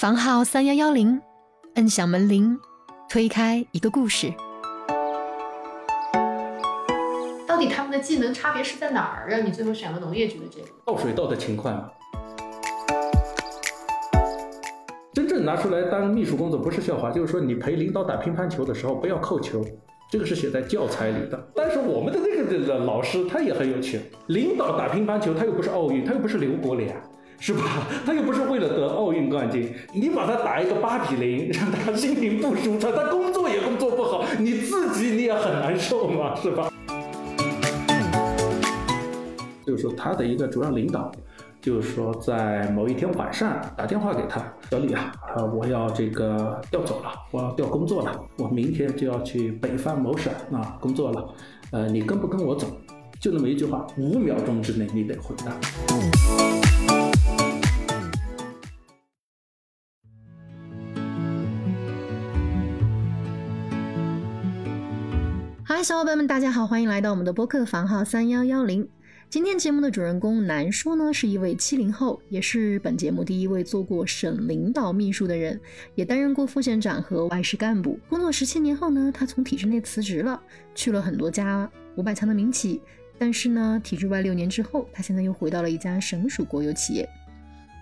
房号三幺幺零，摁响门铃，推开一个故事。到底他们的技能差别是在哪儿，让你最后选了农业局的这个？倒水倒的勤快嘛。真正拿出来当秘书工作不是笑话，就是说你陪领导打乒乓球的时候不要扣球，这个是写在教材里的。但是我们的那个这个老师他也很有趣，领导打乒乓球他又不是奥运，他又不是刘国梁。是吧？他又不是为了得奥运冠军，你把他打一个八比零，让他心情不舒畅，他工作也工作不好，你自己你也很难受嘛，是吧？就是说他的一个主要领导，就是说在某一天晚上打电话给他，小李啊，呃，我要这个调走了，我要调工作了，我明天就要去北方某省啊工作了，呃，你跟不跟我走？就那么一句话，五秒钟之内你得回答。嗨，小伙伴们，大家好，欢迎来到我们的播客房号三幺幺零。今天节目的主人公南叔呢，是一位七零后，也是本节目第一位做过省领导秘书的人，也担任过副县长和外事干部。工作十七年后呢，他从体制内辞职了，去了很多家五百强的民企。但是呢，体制外六年之后，他现在又回到了一家省属国有企业。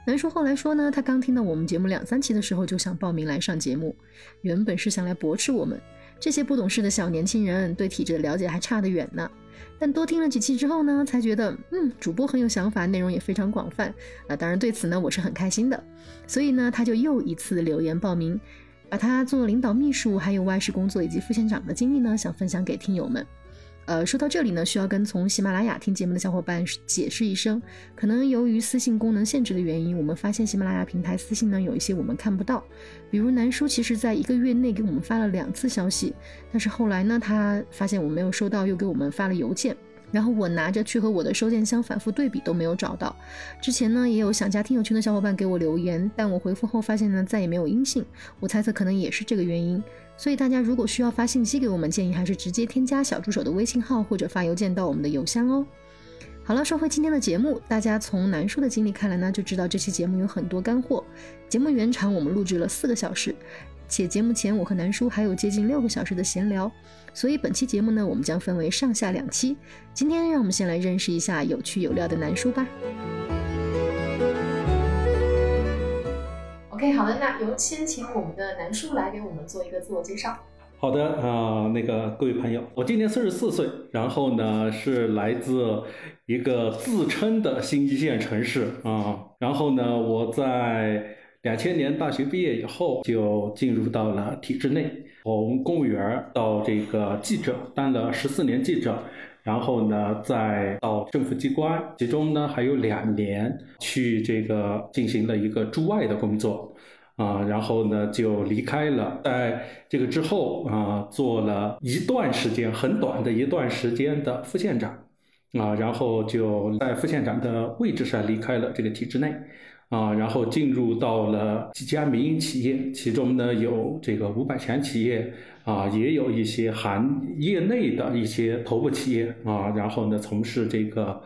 南叔后来说呢，他刚听到我们节目两三期的时候，就想报名来上节目，原本是想来驳斥我们。这些不懂事的小年轻人对体制的了解还差得远呢，但多听了几期之后呢，才觉得，嗯，主播很有想法，内容也非常广泛啊。当然对此呢，我是很开心的。所以呢，他就又一次留言报名，把他做领导秘书、还有外事工作以及副县长的经历呢，想分享给听友们。呃，说到这里呢，需要跟从喜马拉雅听节目的小伙伴解释一声，可能由于私信功能限制的原因，我们发现喜马拉雅平台私信呢有一些我们看不到，比如南叔其实在一个月内给我们发了两次消息，但是后来呢，他发现我没有收到，又给我们发了邮件。然后我拿着去和我的收件箱反复对比都没有找到。之前呢也有想加听友群的小伙伴给我留言，但我回复后发现呢再也没有音信。我猜测可能也是这个原因。所以大家如果需要发信息给我们，建议还是直接添加小助手的微信号或者发邮件到我们的邮箱哦。好了，说回今天的节目，大家从南叔的经历看来呢，就知道这期节目有很多干货。节目原长我们录制了四个小时。且节目前我和南叔还有接近六个小时的闲聊，所以本期节目呢，我们将分为上下两期。今天让我们先来认识一下有趣有料的南叔吧。OK，好的，那有先请我们的南叔来给我们做一个自我介绍。好的啊，那个各位朋友，我今年四十四岁，然后呢是来自一个自称的新一线城市啊，然后呢我在。两千年大学毕业以后，就进入到了体制内，从公务员到这个记者，当了十四年记者，然后呢，再到政府机关，其中呢还有两年去这个进行了一个驻外的工作，啊，然后呢就离开了，在这个之后啊，做了一段时间很短的一段时间的副县长，啊，然后就在副县长的位置上离开了这个体制内。啊，然后进入到了几家民营企业，其中呢有这个五百强企业，啊，也有一些行业内的一些头部企业，啊，然后呢从事这个，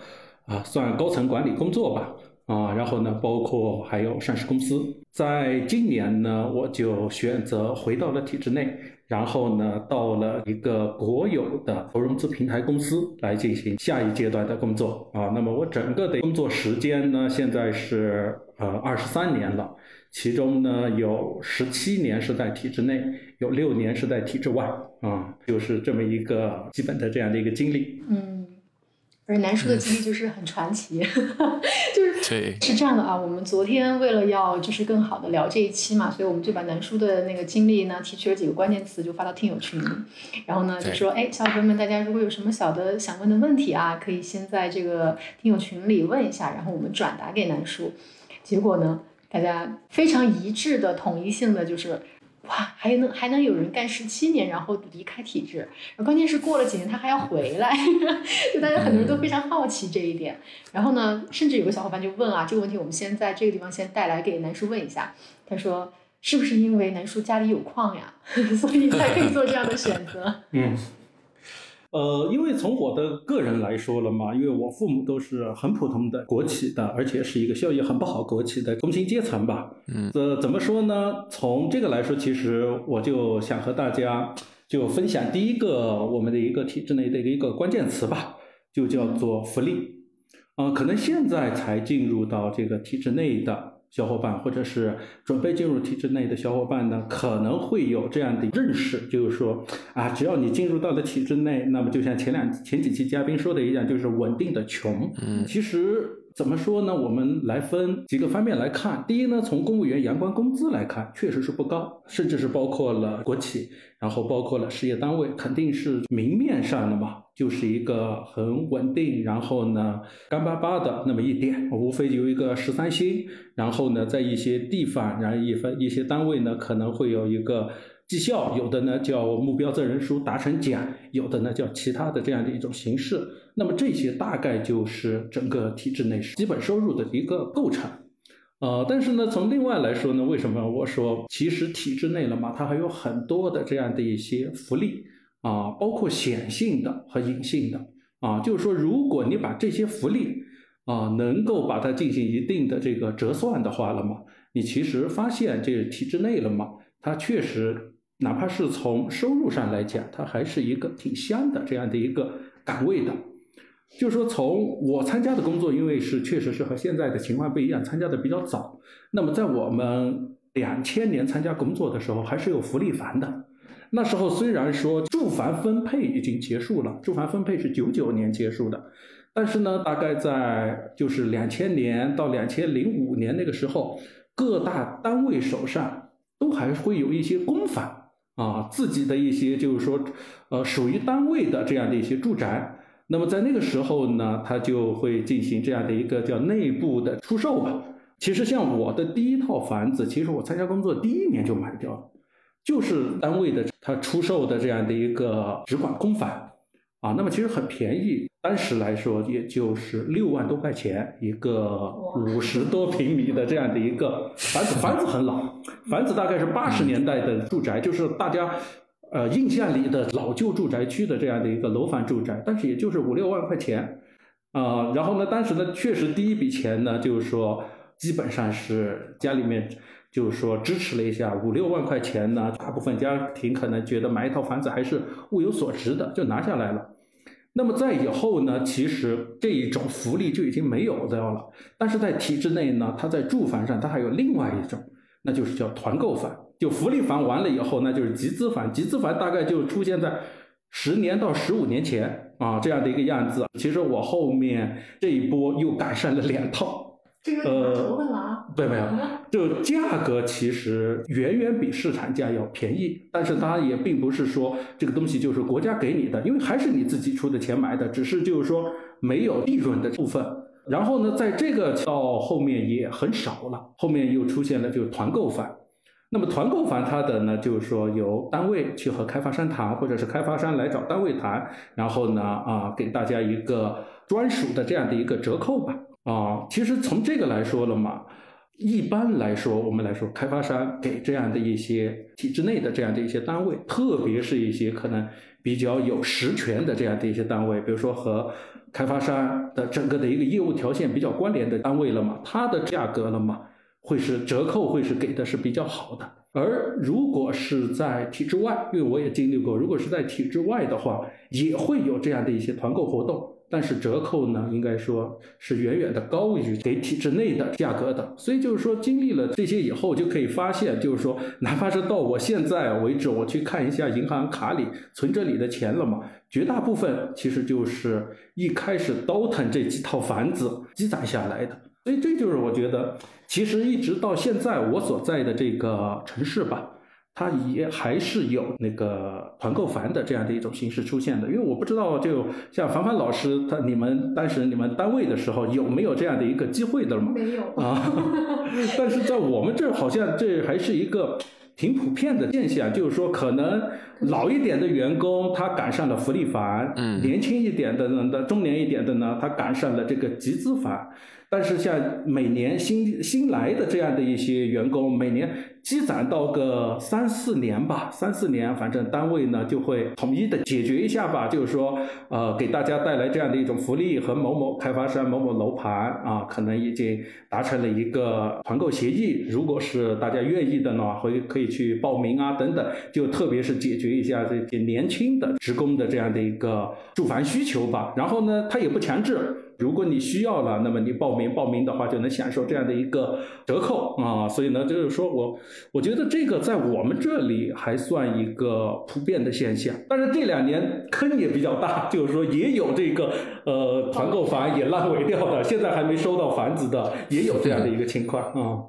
啊，算高层管理工作吧。啊，然后呢，包括还有上市公司，在今年呢，我就选择回到了体制内，然后呢，到了一个国有的投融资平台公司来进行下一阶段的工作啊。那么我整个的工作时间呢，现在是呃二十三年了，其中呢有十七年是在体制内，有六年是在体制外啊，就是这么一个基本的这样的一个经历。嗯。而南叔的经历就是很传奇，就是是这样的啊。我们昨天为了要就是更好的聊这一期嘛，所以我们就把南叔的那个经历呢提取了几个关键词，就发到听友群。然后呢就说，哎，小伙伴们，大家如果有什么小的想问的问题啊，可以先在这个听友群里问一下，然后我们转达给南叔。结果呢，大家非常一致的、统一性的就是。哇，还能还能有人干十七年，然后离开体制，关键是过了几年他还要回来，就大家很多人都非常好奇这一点。然后呢，甚至有个小伙伴就问啊，这个问题我们先在这个地方先带来给南叔问一下。他说，是不是因为南叔家里有矿呀，所以才可以做这样的选择？嗯，呃，因为从我的个人来说了嘛，因为我父母都是很普通的国企的，而且是一个效益很不好国企的工薪阶层吧。嗯，这怎么说呢？从这个来说，其实我就想和大家就分享第一个我们的一个体制内的一个关键词吧，就叫做福利。啊，可能现在才进入到这个体制内的。小伙伴，或者是准备进入体制内的小伙伴呢，可能会有这样的认识，就是说，啊，只要你进入到了体制内，那么就像前两前几期嘉宾说的一样，就是稳定的穷。嗯，其实怎么说呢？我们来分几个方面来看。第一呢，从公务员阳关工资来看，确实是不高，甚至是包括了国企，然后包括了事业单位，肯定是明面上的嘛。就是一个很稳定，然后呢干巴巴的那么一点，无非有一个十三薪，然后呢在一些地方，然后一分一些单位呢可能会有一个绩效，有的呢叫目标责任书达成奖，有的呢叫其他的这样的一种形式。那么这些大概就是整个体制内基本收入的一个构成。呃，但是呢从另外来说呢，为什么我说其实体制内了嘛，它还有很多的这样的一些福利。啊，包括显性的和隐性的啊，就是说，如果你把这些福利啊，能够把它进行一定的这个折算的话了嘛，你其实发现这体制内了嘛，它确实哪怕是从收入上来讲，它还是一个挺香的这样的一个岗位的。就是说，从我参加的工作，因为是确实是和现在的情况不一样，参加的比较早。那么在我们两千年参加工作的时候，还是有福利房的。那时候虽然说住房分配已经结束了，住房分配是九九年结束的，但是呢，大概在就是两千年到两千零五年那个时候，各大单位手上都还会有一些公房啊，自己的一些就是说，呃，属于单位的这样的一些住宅。那么在那个时候呢，他就会进行这样的一个叫内部的出售吧。其实像我的第一套房子，其实我参加工作第一年就买掉了。就是单位的他出售的这样的一个直管公房啊，那么其实很便宜，当时来说也就是六万多块钱一个五十多平米的这样的一个房子，房子很老，房子大概是八十年代的住宅，就是大家呃印象里的老旧住宅区的这样的一个楼房住宅，但是也就是五六万块钱啊，然后呢，当时呢确实第一笔钱呢就是说基本上是家里面。就是说支持了一下五六万块钱呢，大部分家庭可能觉得买一套房子还是物有所值的，就拿下来了。那么在以后呢，其实这一种福利就已经没有掉了。但是在体制内呢，它在住房上它还有另外一种，那就是叫团购房。就福利房完了以后，那就是集资房。集资房大概就出现在十年到十五年前啊这样的一个样子。其实我后面这一波又赶上了两套。这个折问了啊？对，没有，就价格其实远远比市场价要便宜，但是它也并不是说这个东西就是国家给你的，因为还是你自己出的钱买的，只是就是说没有利润的部分。然后呢，在这个到后面也很少了，后面又出现了就是团购房。那么团购房它的呢，就是说由单位去和开发商谈，或者是开发商来找单位谈，然后呢啊给大家一个专属的这样的一个折扣吧。啊，其实从这个来说了嘛，一般来说，我们来说，开发商给这样的一些体制内的这样的一些单位，特别是一些可能比较有实权的这样的一些单位，比如说和开发商的整个的一个业务条线比较关联的单位了嘛，它的价格了嘛，会是折扣会是给的是比较好的。而如果是在体制外，因为我也经历过，如果是在体制外的话，也会有这样的一些团购活动。但是折扣呢，应该说是远远的高于给体制内的价格的。所以就是说，经历了这些以后，就可以发现，就是说，哪怕是到我现在为止，我去看一下银行卡里存折里的钱了嘛，绝大部分其实就是一开始倒腾这几套房子积攒下来的。所以这就是我觉得，其实一直到现在我所在的这个城市吧。它也还是有那个团购房的这样的一种形式出现的，因为我不知道，就像凡凡老师他你们当时你们单位的时候有没有这样的一个机会的吗？没有啊，但是在我们这儿好像这还是一个挺普遍的现象，就是说可能老一点的员工他赶上了福利房，嗯，年轻一点的呢，中年一点的呢，他赶上了这个集资房。但是像每年新新来的这样的一些员工，每年积攒到个三四年吧，三四年，反正单位呢就会统一的解决一下吧，就是说，呃，给大家带来这样的一种福利，和某某开发商、某某楼盘啊，可能已经达成了一个团购协议。如果是大家愿意的呢，会可以去报名啊，等等，就特别是解决一下这些年轻的职工的这样的一个住房需求吧。然后呢，他也不强制。如果你需要了，那么你报名报名的话，就能享受这样的一个折扣啊。所以呢，就是说我我觉得这个在我们这里还算一个普遍的现象。但是这两年坑也比较大，就是说也有这个呃团购房也烂尾掉的，现在还没收到房子的也有这样的一个情况啊。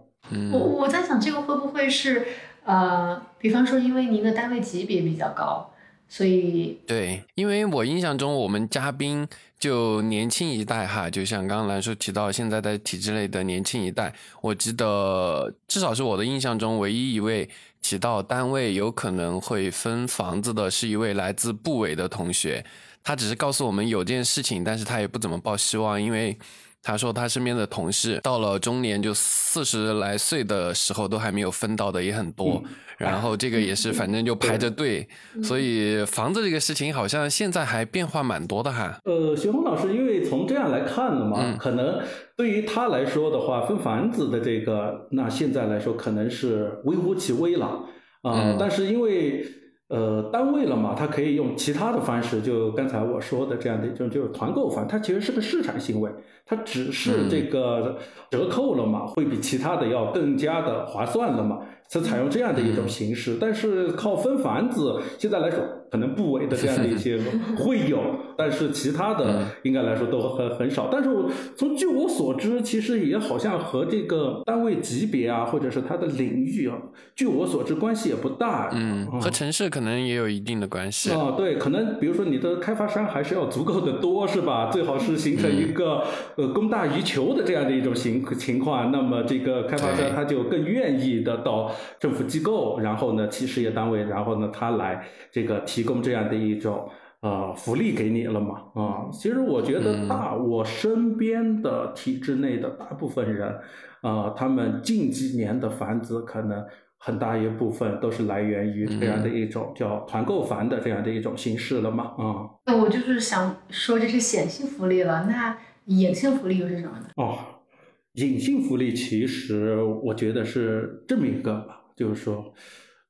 我我在想这个会不会是呃，比方说因为您的单位级别比较高。所以，对，因为我印象中，我们嘉宾就年轻一代哈，就像刚刚来说提到现在的体制内的年轻一代，我记得至少是我的印象中，唯一一位提到单位有可能会分房子的是一位来自部委的同学，他只是告诉我们有件事情，但是他也不怎么抱希望，因为。他说，他身边的同事到了中年，就四十来岁的时候，都还没有分到的也很多。然后这个也是，反正就排着队。所以房子这个事情，好像现在还变化蛮多的哈。呃，徐红老师，因为从这样来看的嘛，可能对于他来说的话，分房子的这个，那现在来说可能是微乎其微了啊。但是因为。呃，单位了嘛，它可以用其他的方式，就刚才我说的这样的一种，就是团购房，它其实是个市场行为，它只是这个折扣了嘛，会比其他的要更加的划算了嘛。是采用这样的一种形式，但是靠分房子，现在来说可能部委的这样的一些 会有，但是其他的应该来说都很很少。但是我从据我所知，其实也好像和这个单位级别啊，或者是它的领域啊，据我所知关系也不大。嗯，和城市可能也有一定的关系。啊，对，可能比如说你的开发商还是要足够的多，是吧？最好是形成一个呃供大于求的这样的一种情情况，那么这个开发商他就更愿意的到。政府机构，然后呢，企事业单位，然后呢，他来这个提供这样的一种呃福利给你了嘛？啊，其实我觉得大我身边的体制内的大部分人，啊，他们近几年的房子可能很大一部分都是来源于这样的一种叫团购房的这样的一种形式了嘛？啊，那我就是想说这是显性福利了，那隐性福利又是什么呢？哦，隐性福利其实我觉得是这么一个吧。就是说，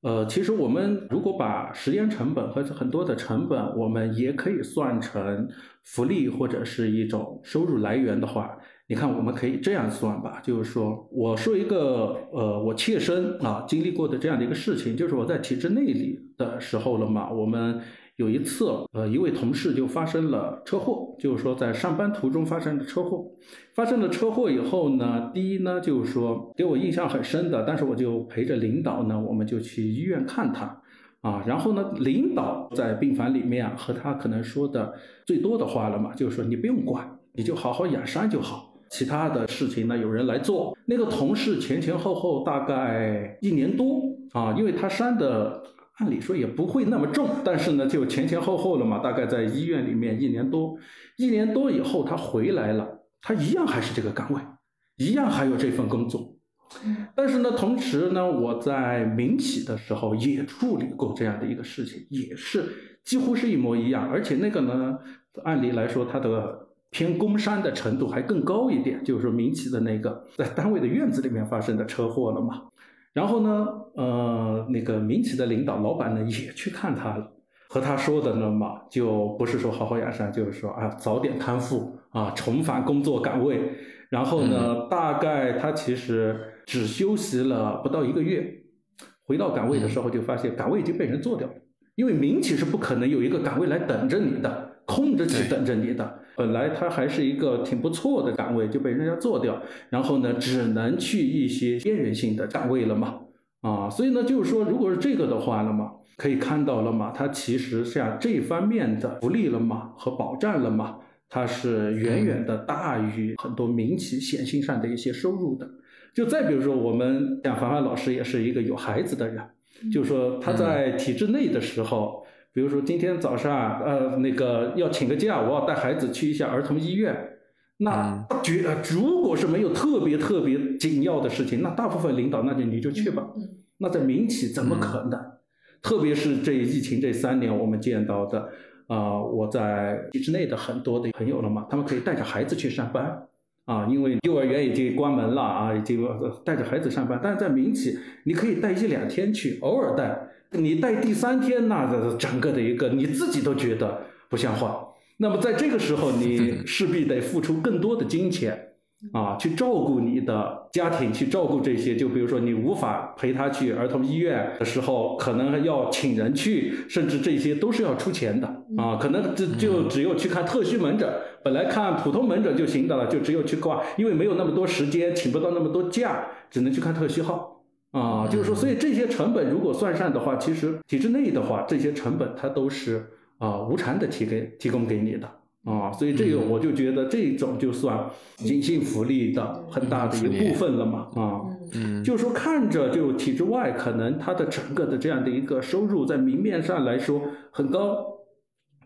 呃，其实我们如果把时间成本和很多的成本，我们也可以算成福利或者是一种收入来源的话，你看，我们可以这样算吧。就是说，我说一个，呃，我切身啊经历过的这样的一个事情，就是我在体制内里的时候了嘛，我们。有一次，呃，一位同事就发生了车祸，就是说在上班途中发生的车祸。发生了车祸以后呢，第一呢，就是说给我印象很深的，但是我就陪着领导呢，我们就去医院看他，啊，然后呢，领导在病房里面和他可能说的最多的话了嘛，就是说你不用管，你就好好养伤就好，其他的事情呢有人来做。那个同事前前后后大概一年多啊，因为他伤的。按理说也不会那么重，但是呢，就前前后后了嘛，大概在医院里面一年多，一年多以后他回来了，他一样还是这个岗位，一样还有这份工作。但是呢，同时呢，我在民企的时候也处理过这样的一个事情，也是几乎是一模一样，而且那个呢，按理来说它的偏工伤的程度还更高一点，就是说民企的那个在单位的院子里面发生的车祸了嘛。然后呢，呃，那个民企的领导老板呢也去看他了，和他说的呢嘛，就不是说好好养伤，就是说啊早点康复啊，重返工作岗位。然后呢，大概他其实只休息了不到一个月，回到岗位的时候就发现岗位已经被人做掉了，因为民企是不可能有一个岗位来等着你的，空着去等着你的。本来他还是一个挺不错的岗位，就被人家做掉，然后呢，只能去一些边缘性的岗位了嘛，啊，所以呢，就是说，如果是这个的话了嘛，可以看到了嘛，它其实像这方面的福利了嘛和保障了嘛，它是远远的大于很多民企显性上的一些收入的。就再比如说，我们像凡凡老师也是一个有孩子的人，就是说他在体制内的时候，比如说今天早上呃那个要请个假，我要带孩子去一下儿童医院。那绝如果是没有特别特别紧要的事情，那大部分领导那就你就去吧。那在民企怎么可能？特别是这疫情这三年，我们见到的啊，我在体制内的很多的朋友了嘛，他们可以带着孩子去上班啊，因为幼儿园已经关门了啊，已经带着孩子上班。但是在民企，你可以带一两天去，偶尔带。你带第三天，那整个的一个你自己都觉得不像话。那么在这个时候，你势必得付出更多的金钱啊，去照顾你的家庭，去照顾这些。就比如说，你无法陪他去儿童医院的时候，可能要请人去，甚至这些都是要出钱的啊。可能就就只有去看特需门诊，本来看普通门诊就行的了，就只有去挂，因为没有那么多时间，请不到那么多假，只能去看特需号啊。就是说，所以这些成本如果算上的话，其实体制内的话，这些成本它都是。啊，无偿的提给提供给你的啊，所以这个我就觉得这种就算隐性福利的很大的一部分了嘛啊，嗯，就是说看着就体制外可能它的整个的这样的一个收入在明面上来说很高，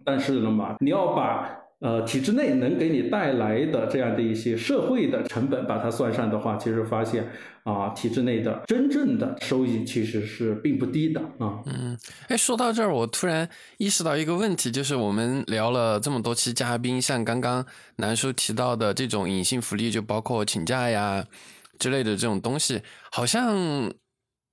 但是了嘛，你要把。呃，体制内能给你带来的这样的一些社会的成本，把它算上的话，其实发现啊，体制内的真正的收益其实是并不低的啊。嗯，哎，说到这儿，我突然意识到一个问题，就是我们聊了这么多期嘉宾，像刚刚南叔提到的这种隐性福利，就包括请假呀之类的这种东西，好像。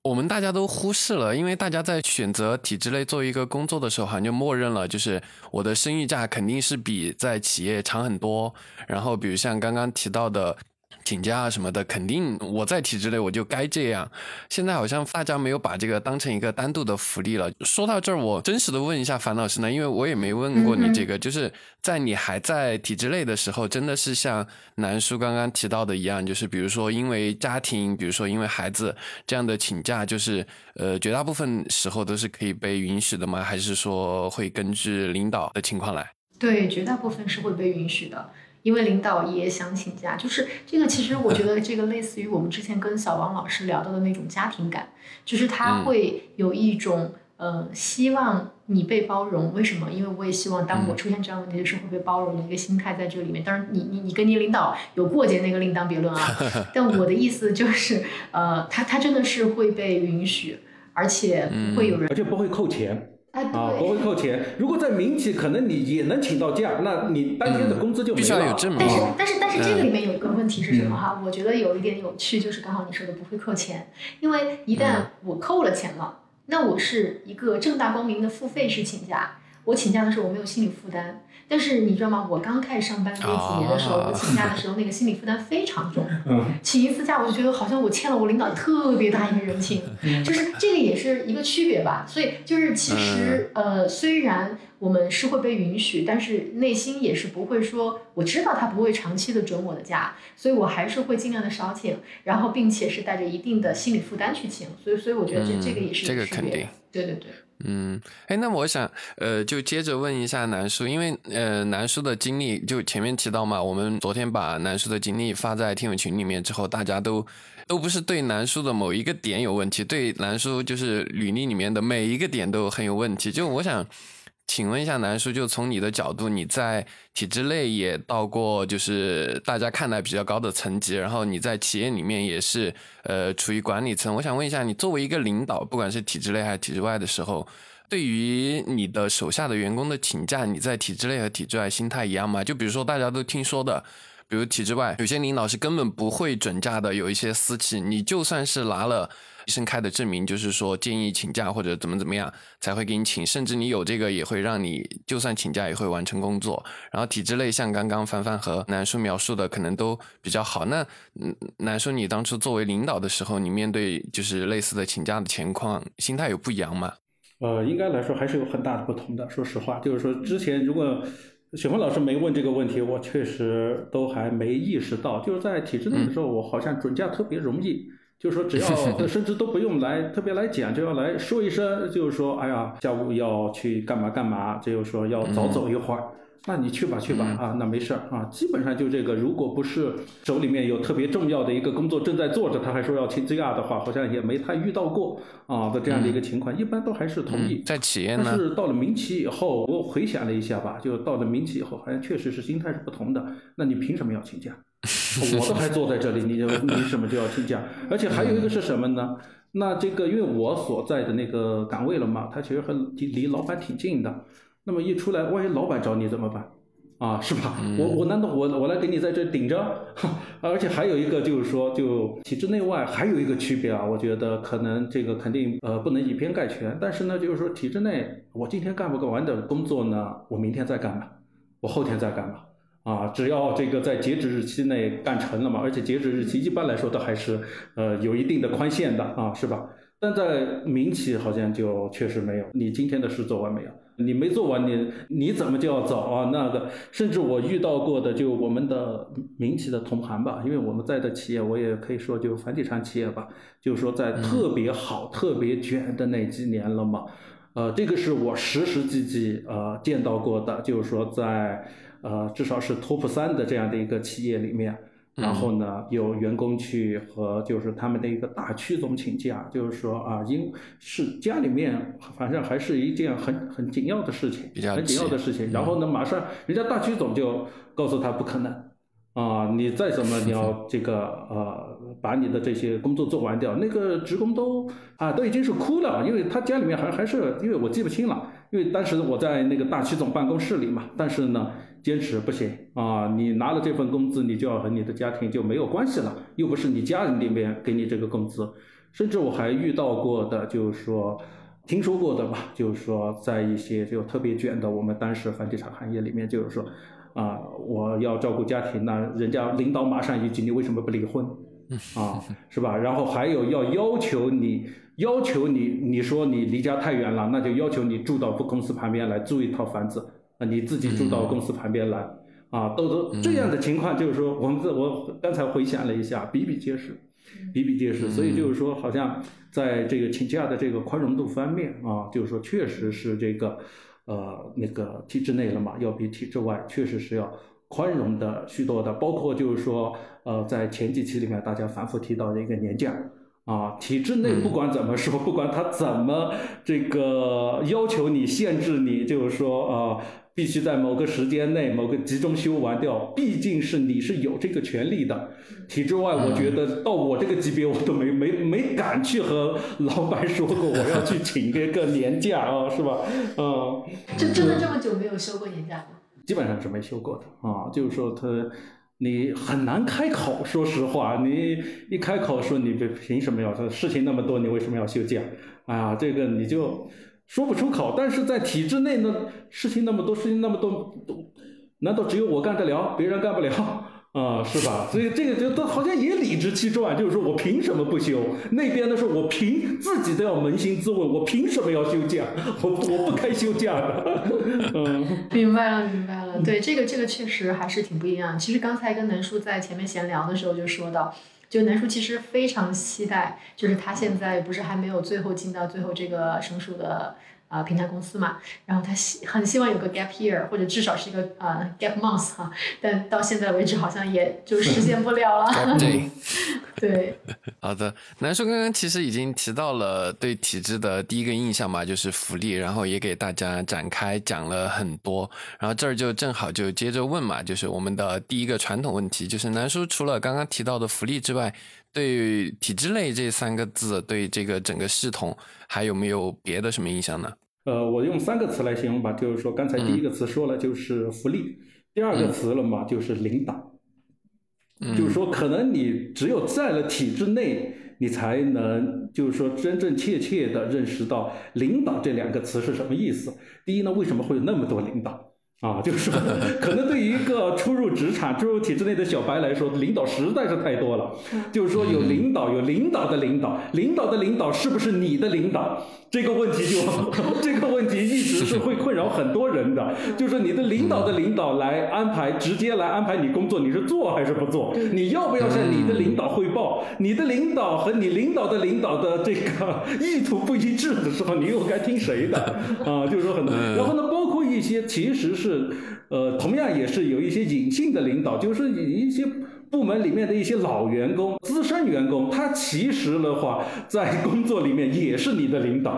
我们大家都忽视了，因为大家在选择体制内做一个工作的时候，好像就默认了，就是我的生育假肯定是比在企业长很多。然后，比如像刚刚提到的。请假啊什么的，肯定我在体制内我就该这样。现在好像大家没有把这个当成一个单独的福利了。说到这儿，我真实的问一下樊老师呢，因为我也没问过你这个，就是在你还在体制内的时候，真的是像南叔刚刚提到的一样，就是比如说因为家庭，比如说因为孩子这样的请假，就是呃绝大部分时候都是可以被允许的吗？还是说会根据领导的情况来？对，绝大部分是会被允许的。因为领导也想请假，就是这个。其实我觉得这个类似于我们之前跟小王老师聊到的那种家庭感，就是他会有一种呃希望你被包容。为什么？因为我也希望当我出现这样问题的时候会被包容的一个心态在这里面。当然，你你你跟你领导有过节那个另当别论啊。但我的意思就是，呃，他他真的是会被允许，而且不会有人，而且不会扣钱。啊，不会扣钱。如果在民企，可能你也能请到假，那你当天的工资就没了。但是，但是，但是这个里面有一个问题是什么哈？我觉得有一点有趣，就是刚好你说的不会扣钱，因为一旦我扣了钱了，那我是一个正大光明的付费式请假，我请假的时候我没有心理负担。但是你知道吗？我刚开始上班那几年的时候，我请假的时候，那个心理负担非常重。请一次假，我就觉得好像我欠了我领导特别大一个人情，就是这个也是一个区别吧。所以就是其实呃，虽然我们是会被允许，但是内心也是不会说，我知道他不会长期的准我的假，所以我还是会尽量的少请，然后并且是带着一定的心理负担去请。所以所以我觉得这这个也是这个肯定，对对对。嗯，哎，那我想，呃，就接着问一下南叔，因为呃，南叔的经历就前面提到嘛，我们昨天把南叔的经历发在听友群里面之后，大家都都不是对南叔的某一个点有问题，对南叔就是履历里面的每一个点都很有问题，就我想。请问一下南叔，就从你的角度，你在体制内也到过，就是大家看来比较高的层级，然后你在企业里面也是呃处于管理层。我想问一下，你作为一个领导，不管是体制内还是体制外的时候，对于你的手下的员工的请假，你在体制内和体制外心态一样吗？就比如说大家都听说的，比如体制外有些领导是根本不会准假的，有一些私企，你就算是拿了。医生开的证明就是说建议请假或者怎么怎么样才会给你请，甚至你有这个也会让你就算请假也会完成工作。然后体制内像刚刚凡凡和南叔描述的可能都比较好。那南叔你当初作为领导的时候，你面对就是类似的请假的情况，心态有不一样吗？呃，应该来说还是有很大的不同的。说实话，就是说之前如果雪峰老师没问这个问题，我确实都还没意识到。就是在体制内的时候，我好像准假特别容易。就是说只要 甚至都不用来特别来讲，就要来说一声，就是说哎呀，下午要去干嘛干嘛，就是说要早走一会儿。那你去吧，去吧，啊，那没事儿啊，基本上就这个。如果不是手里面有特别重要的一个工作正在做着，他还说要请假的话，好像也没太遇到过啊的这样的一个情况，一般都还是同意。在企业呢？但是到了民企以后，我回想了一下吧，就到了民企以后，好像确实是心态是不同的。那你凭什么要请假？我都还坐在这里，你就凭什么就要请假？而且还有一个是什么呢？那这个因为我所在的那个岗位了嘛，他其实和离老板挺近的。那么一出来，万一老板找你怎么办？啊，是吧？我我难道我我来给你在这顶着？而且还有一个就是说，就体制内外还有一个区别啊，我觉得可能这个肯定呃不能以偏概全。但是呢，就是说体制内，我今天干不干完的工作呢，我明天再干吧，我后天再干吧。啊，只要这个在截止日期内干成了嘛，而且截止日期一般来说都还是呃有一定的宽限的啊，是吧？但在民企好像就确实没有，你今天的事做完没有？你没做完，你你怎么就要走啊？那个，甚至我遇到过的，就我们的民企的同行吧，因为我们在的企业，我也可以说就房地产企业吧，就是说在特别好、特别卷的那几年了嘛。呃，这个是我实实际际呃见到过的，就是说在呃至少是 top 三的这样的一个企业里面。然后呢，有员工去和就是他们的一个大区总请假，就是说啊，因是家里面反正还是一件很很紧要的事情，很紧要的事情。然后呢，马上人家大区总就告诉他不可能，啊，你再怎么你要这个呃把你的这些工作做完掉，那个职工都啊都已经是哭了，因为他家里面还还是因为我记不清了，因为当时我在那个大区总办公室里嘛，但是呢。坚持不行啊！你拿了这份工资，你就要和你的家庭就没有关系了，又不是你家人里面给你这个工资。甚至我还遇到过的，就是说，听说过的吧，就是说，在一些就特别卷的我们当时房地产行业里面，就是说，啊，我要照顾家庭，那人家领导马上一句，你为什么不离婚？啊，是吧？然后还有要要求你，要求你，你说你离家太远了，那就要求你住到公司旁边来租一套房子。啊，你自己住到公司旁边来，啊，都都这样的情况，就是说，我们这我刚才回想了一下，比比皆是，比比皆是。所以就是说，好像在这个请假的这个宽容度方面啊，就是说，确实是这个，呃，那个体制内了嘛，要比体制外确实是要宽容的许多的。包括就是说，呃，在前几期里面大家反复提到的一个年假。啊，体制内不管怎么说，不管他怎么这个要求你、限制你，就是说啊，必须在某个时间内、某个集中休完掉，毕竟是你是有这个权利的。体制外，我觉得到我这个级别，我都没没没敢去和老板说过我要去请这个年假啊，是吧？嗯，就真的这么久没有休过年假吗？基本上是没休过的啊，就是说他。你很难开口，说实话，你一开口说你凭什么要说？事情那么多，你为什么要休假？哎呀，这个你就说不出口。但是在体制内呢，事情那么多，事情那么多，难道只有我干得了，别人干不了？啊，是吧？所以这个就都好像也理直气壮，就是说我凭什么不休？那边的时候，我凭自己都要扪心自问，我凭什么要休假？我我不该休假的。嗯，明白了，明白了。对，这个这个确实还是挺不一样。其实刚才跟南叔在前面闲聊的时候就说到，就南叔其实非常期待，就是他现在不是还没有最后进到最后这个成熟的。啊，平台公司嘛，然后他希很希望有个 gap year，或者至少是一个呃 gap month 哈，但到现在为止好像也就实现不了了。对，对。好的，南叔刚刚其实已经提到了对体制的第一个印象嘛，就是福利，然后也给大家展开讲了很多，然后这儿就正好就接着问嘛，就是我们的第一个传统问题，就是南叔除了刚刚提到的福利之外，对体制内这三个字，对这个整个系统还有没有别的什么印象呢？呃，我用三个词来形容吧，就是说刚才第一个词说了就是福利，第二个词了嘛就是领导，就是说可能你只有在了体制内，你才能就是说真真切切的认识到领导这两个词是什么意思。第一呢，为什么会有那么多领导啊，就是说，可能对于一个初入职场、初入体制内的小白来说，领导实在是太多了。就是说，有领导，有领导的领导，领导的领导是不是你的领导？这个问题就 这个问题一直是会困扰很多人的。就是说你的领导的领导来安排，直接来安排你工作，你是做还是不做？你要不要向你的领导汇报？你的领导和你领导的领导的这个 意图不一致的时候，你又该听谁的？啊，就是说很多。然后呢，一些其实是。呃，同样也是有一些隐性的领导，就是一些部门里面的一些老员工、资深员工，他其实的话在工作里面也是你的领导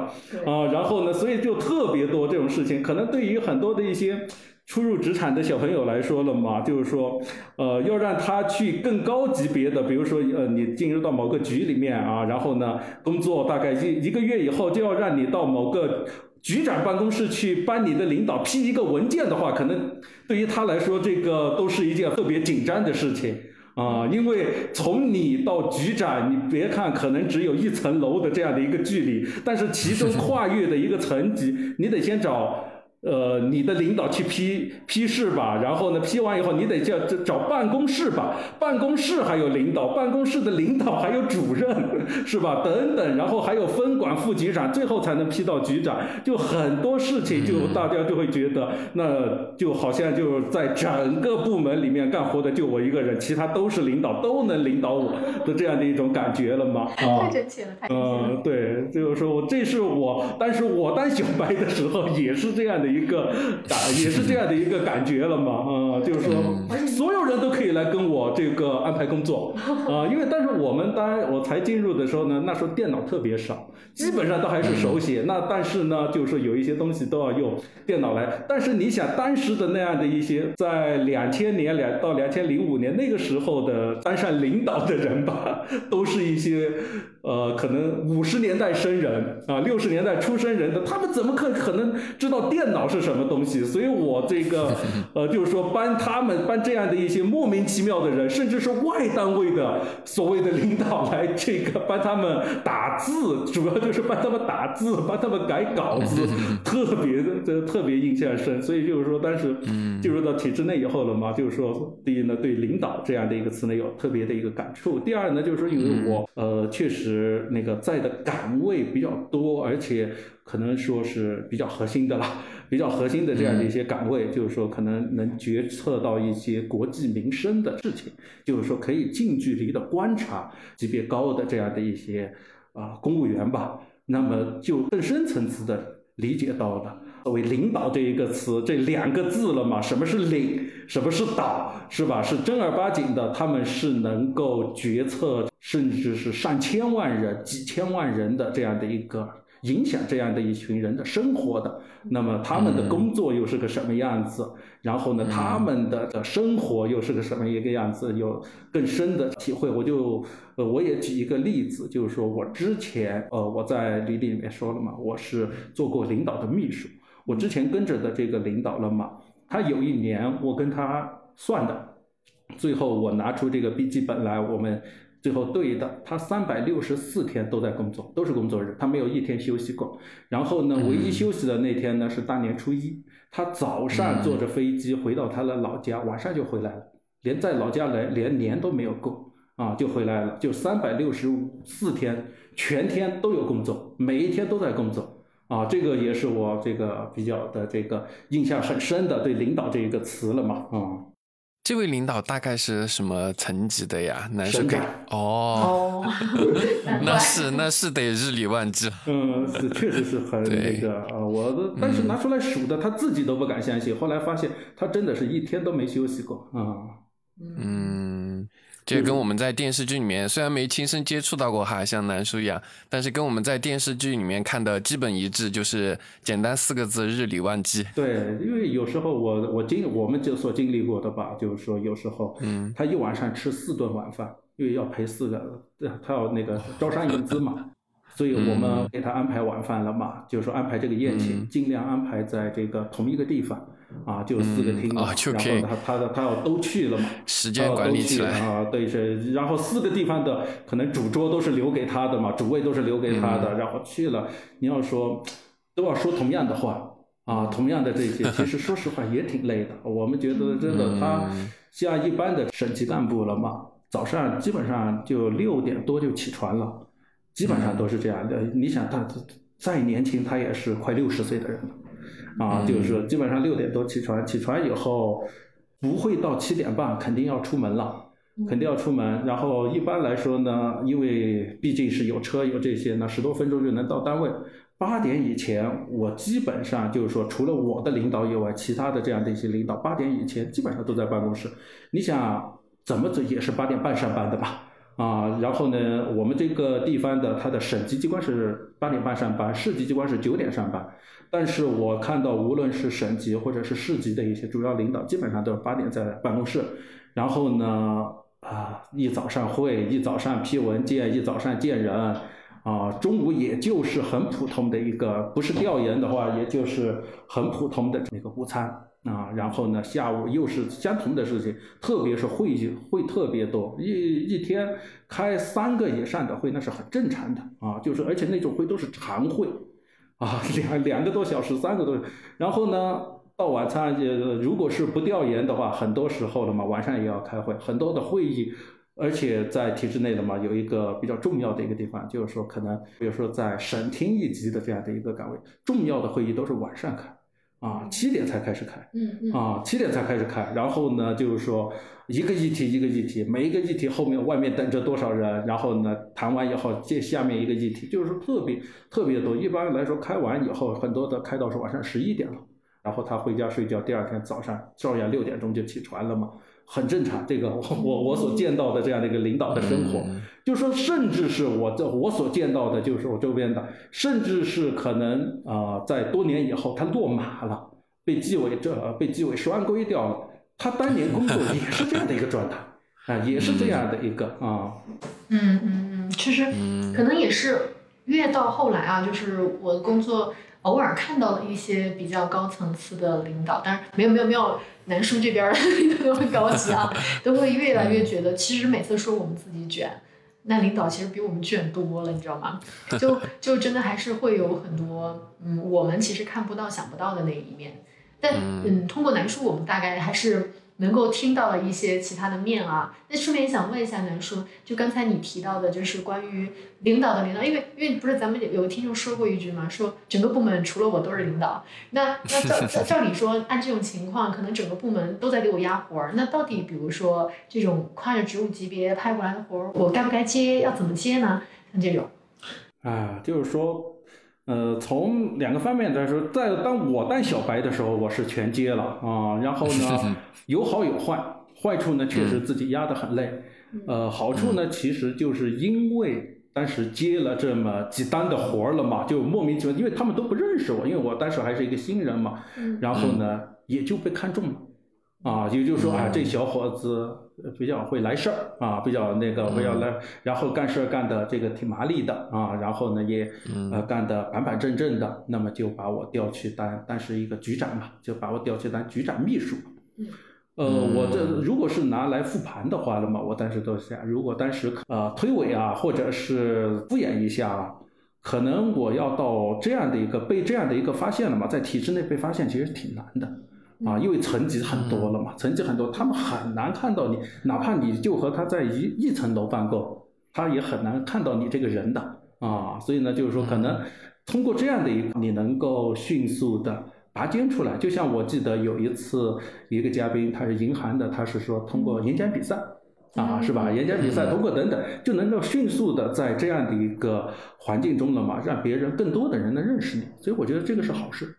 啊。然后呢，所以就特别多这种事情，可能对于很多的一些初入职场的小朋友来说了嘛，就是说，呃，要让他去更高级别的，比如说，呃，你进入到某个局里面啊，然后呢，工作大概一一个月以后，就要让你到某个。局长办公室去帮你的领导批一个文件的话，可能对于他来说，这个都是一件特别紧张的事情啊。因为从你到局长，你别看可能只有一层楼的这样的一个距离，但是其中跨越的一个层级，你得先找。呃，你的领导去批批示吧，然后呢，批完以后你得叫找办公室吧，办公室还有领导，办公室的领导还有主任，是吧？等等，然后还有分管副局长，最后才能批到局长。就很多事情，就大家就会觉得，那就好像就在整个部门里面干活的就我一个人，其他都是领导，都能领导我的这样的一种感觉了吗？太真切了，太真切了。嗯，对，就是说我这是我，但是我当小白的时候也是这样的。一个感也是这样的一个感觉了嘛，啊，就是说所有人都可以来跟我这个安排工作啊，因为但是我们当我才进入的时候呢，那时候电脑特别少，基本上都还是手写。那但是呢，就是有一些东西都要用电脑来。但是你想当时的那样的一些，在两千年两到两千零五年那个时候的当上领导的人吧，都是一些。呃，可能五十年代生人啊，六十年代出生人的，他们怎么可可能知道电脑是什么东西？所以我这个 呃，就是说帮他们帮这样的一些莫名其妙的人，甚至是外单位的所谓的领导来这个帮他们打字，主要就是帮他们打字，帮他们改稿子，特别的这特别印象深。所以就是说，当时进入到体制内以后了嘛，就是说，第一呢，对领导这样的一个词呢有特别的一个感触；第二呢，就是说，因为我呃确实。那个在的岗位比较多，而且可能说是比较核心的啦，比较核心的这样的一些岗位，就是说可能能决策到一些国计民生的事情，就是说可以近距离的观察级别高的这样的一些啊公务员吧，那么就更深层次的理解到了。作为领导这一个词，这两个字了嘛？什么是领？什么是导？是吧？是正儿八经的，他们是能够决策，甚至是上千万人、几千万人的这样的一个。影响这样的一群人的生活的，那么他们的工作又是个什么样子？然后呢，他们的生活又是个什么一个样子？有更深的体会。我就呃，我也举一个例子，就是说我之前呃，我在履历里面说了嘛，我是做过领导的秘书。我之前跟着的这个领导了嘛，他有一年我跟他算的，最后我拿出这个笔记本来，我们。最后对的，他三百六十四天都在工作，都是工作日，他没有一天休息过。然后呢，唯一休息的那天呢是大年初一，他早上坐着飞机回到他的老家，晚上就回来了，连在老家来连年都没有过啊，就回来了，就三百六十四天全天都有工作，每一天都在工作啊，这个也是我这个比较的这个印象很深的对领导这一个词了嘛啊。这位领导大概是什么层级的呀？男生哦，那是那是得日理万机。嗯，是确实是很那个啊，我但是拿出来数的，他自己都不敢相信。后来发现他真的是一天都没休息过啊。嗯。就跟我们在电视剧里面，虽然没亲身接触到过哈，像南叔一样，但是跟我们在电视剧里面看的基本一致，就是简单四个字：日理万机。对，因为有时候我我经我们就所经历过的吧，就是说有时候，嗯，他一晚上吃四顿晚饭，因为要陪四个，他要那个招商引资嘛。所以我们给他安排晚饭了嘛，就是说安排这个宴请，尽量安排在这个同一个地方，啊，就四个厅，然后他他的他要都去了嘛，时间管理起来啊，对是，然后四个地方的可能主桌都是留给他的嘛，主位都是留给他的，然后去了，你要说都要说同样的话啊，同样的这些，其实说实话也挺累的。我们觉得真的，他像一般的省级干部了嘛，早上基本上就六点多就起床了，基本上都是这样的。你想他再年轻，他也是快六十岁的人了，啊，就是说基本上六点多起床，起床以后不会到七点半，肯定要出门了。肯定要出门，然后一般来说呢，因为毕竟是有车有这些呢，十多分钟就能到单位。八点以前，我基本上就是说，除了我的领导以外，其他的这样的一些领导，八点以前基本上都在办公室。你想怎么走也是八点半上班的吧？啊，然后呢，我们这个地方的它的省级机关是八点半上班，市级机关是九点上班。但是我看到无论是省级或者是市级的一些主要领导，基本上都是八点在办公室，然后呢。啊，一早上会，一早上批文件，一早上见人，啊，中午也就是很普通的一个，不是调研的话，也就是很普通的那个午餐。啊，然后呢，下午又是相同的事情，特别是会议会特别多，一一天开三个以上的会，那是很正常的。啊，就是而且那种会都是常会，啊，两两个多小时，三个多，然后呢。到晚餐，呃，如果是不调研的话，很多时候了嘛，晚上也要开会，很多的会议，而且在体制内的嘛，有一个比较重要的一个地方，就是说可能，比如说在省厅一级的这样的一个岗位，重要的会议都是晚上开，啊，七点才开始开，嗯嗯，啊，七点才开始开，然后呢，就是说一个议题一个议题，每一个议题后面外面等着多少人，然后呢，谈完以后接下面一个议题，就是说特别特别多，一般来说开完以后，很多的开到是晚上十一点了。然后他回家睡觉，第二天早上照样六点钟就起床了嘛，很正常。这个我我我所见到的这样的一个领导的生活，就是说，甚至是我这我所见到的，就是我周边的，甚至是可能啊，在多年以后他落马了，被纪委这被纪委双规掉了，他当年工作也是这样的一个状态啊，也是这样的一个啊。嗯嗯嗯，其实可能也是越到后来啊，就是我的工作。偶尔看到了一些比较高层次的领导，当然没有没有没有南叔这边领导那么高级啊，都会越来越觉得，其实每次说我们自己卷，那领导其实比我们卷多了，你知道吗？就就真的还是会有很多，嗯，我们其实看不到、想不到的那一面。但嗯，通过南叔，我们大概还是。能够听到了一些其他的面啊，那顺便想问一下南叔，就刚才你提到的，就是关于领导的领导，因为因为不是咱们有听众说过一句嘛，说整个部门除了我都是领导，那那照 照理说，按这种情况，可能整个部门都在给我压活儿，那到底比如说这种跨着职务级别派过来的活儿，我该不该接，要怎么接呢？像这种，啊，就是说。呃，从两个方面来说，在当我带小白的时候，我是全接了啊。然后呢，有好有坏，坏处呢确实自己压得很累。呃，好处呢，其实就是因为当时接了这么几单的活儿了嘛，就莫名其妙，因为他们都不认识我，因为我当时还是一个新人嘛。然后呢，也就被看中了。啊，也就是说啊，这小伙子比较会来事儿啊，比较那个比较来，然后干事干的这个挺麻利的啊，然后呢也呃干的板板正正的，那么就把我调去当当时一个局长嘛，就把我调去当局长秘书。呃，我这如果是拿来复盘的话，那么我当时都想，如果当时呃推诿啊，或者是敷衍一下，可能我要到这样的一个被这样的一个发现了嘛，在体制内被发现其实挺难的。啊，因为层级很多了嘛，层级很多，他们很难看到你，哪怕你就和他在一一层楼办公，他也很难看到你这个人的啊。所以呢，就是说，可能通过这样的一个，你能够迅速的拔尖出来。就像我记得有一次，一个嘉宾他是银行的，他是说通过演讲比赛啊，是吧？演讲比赛通过等等，就能够迅速的在这样的一个环境中了嘛，让别人更多的人能认识你。所以我觉得这个是好事。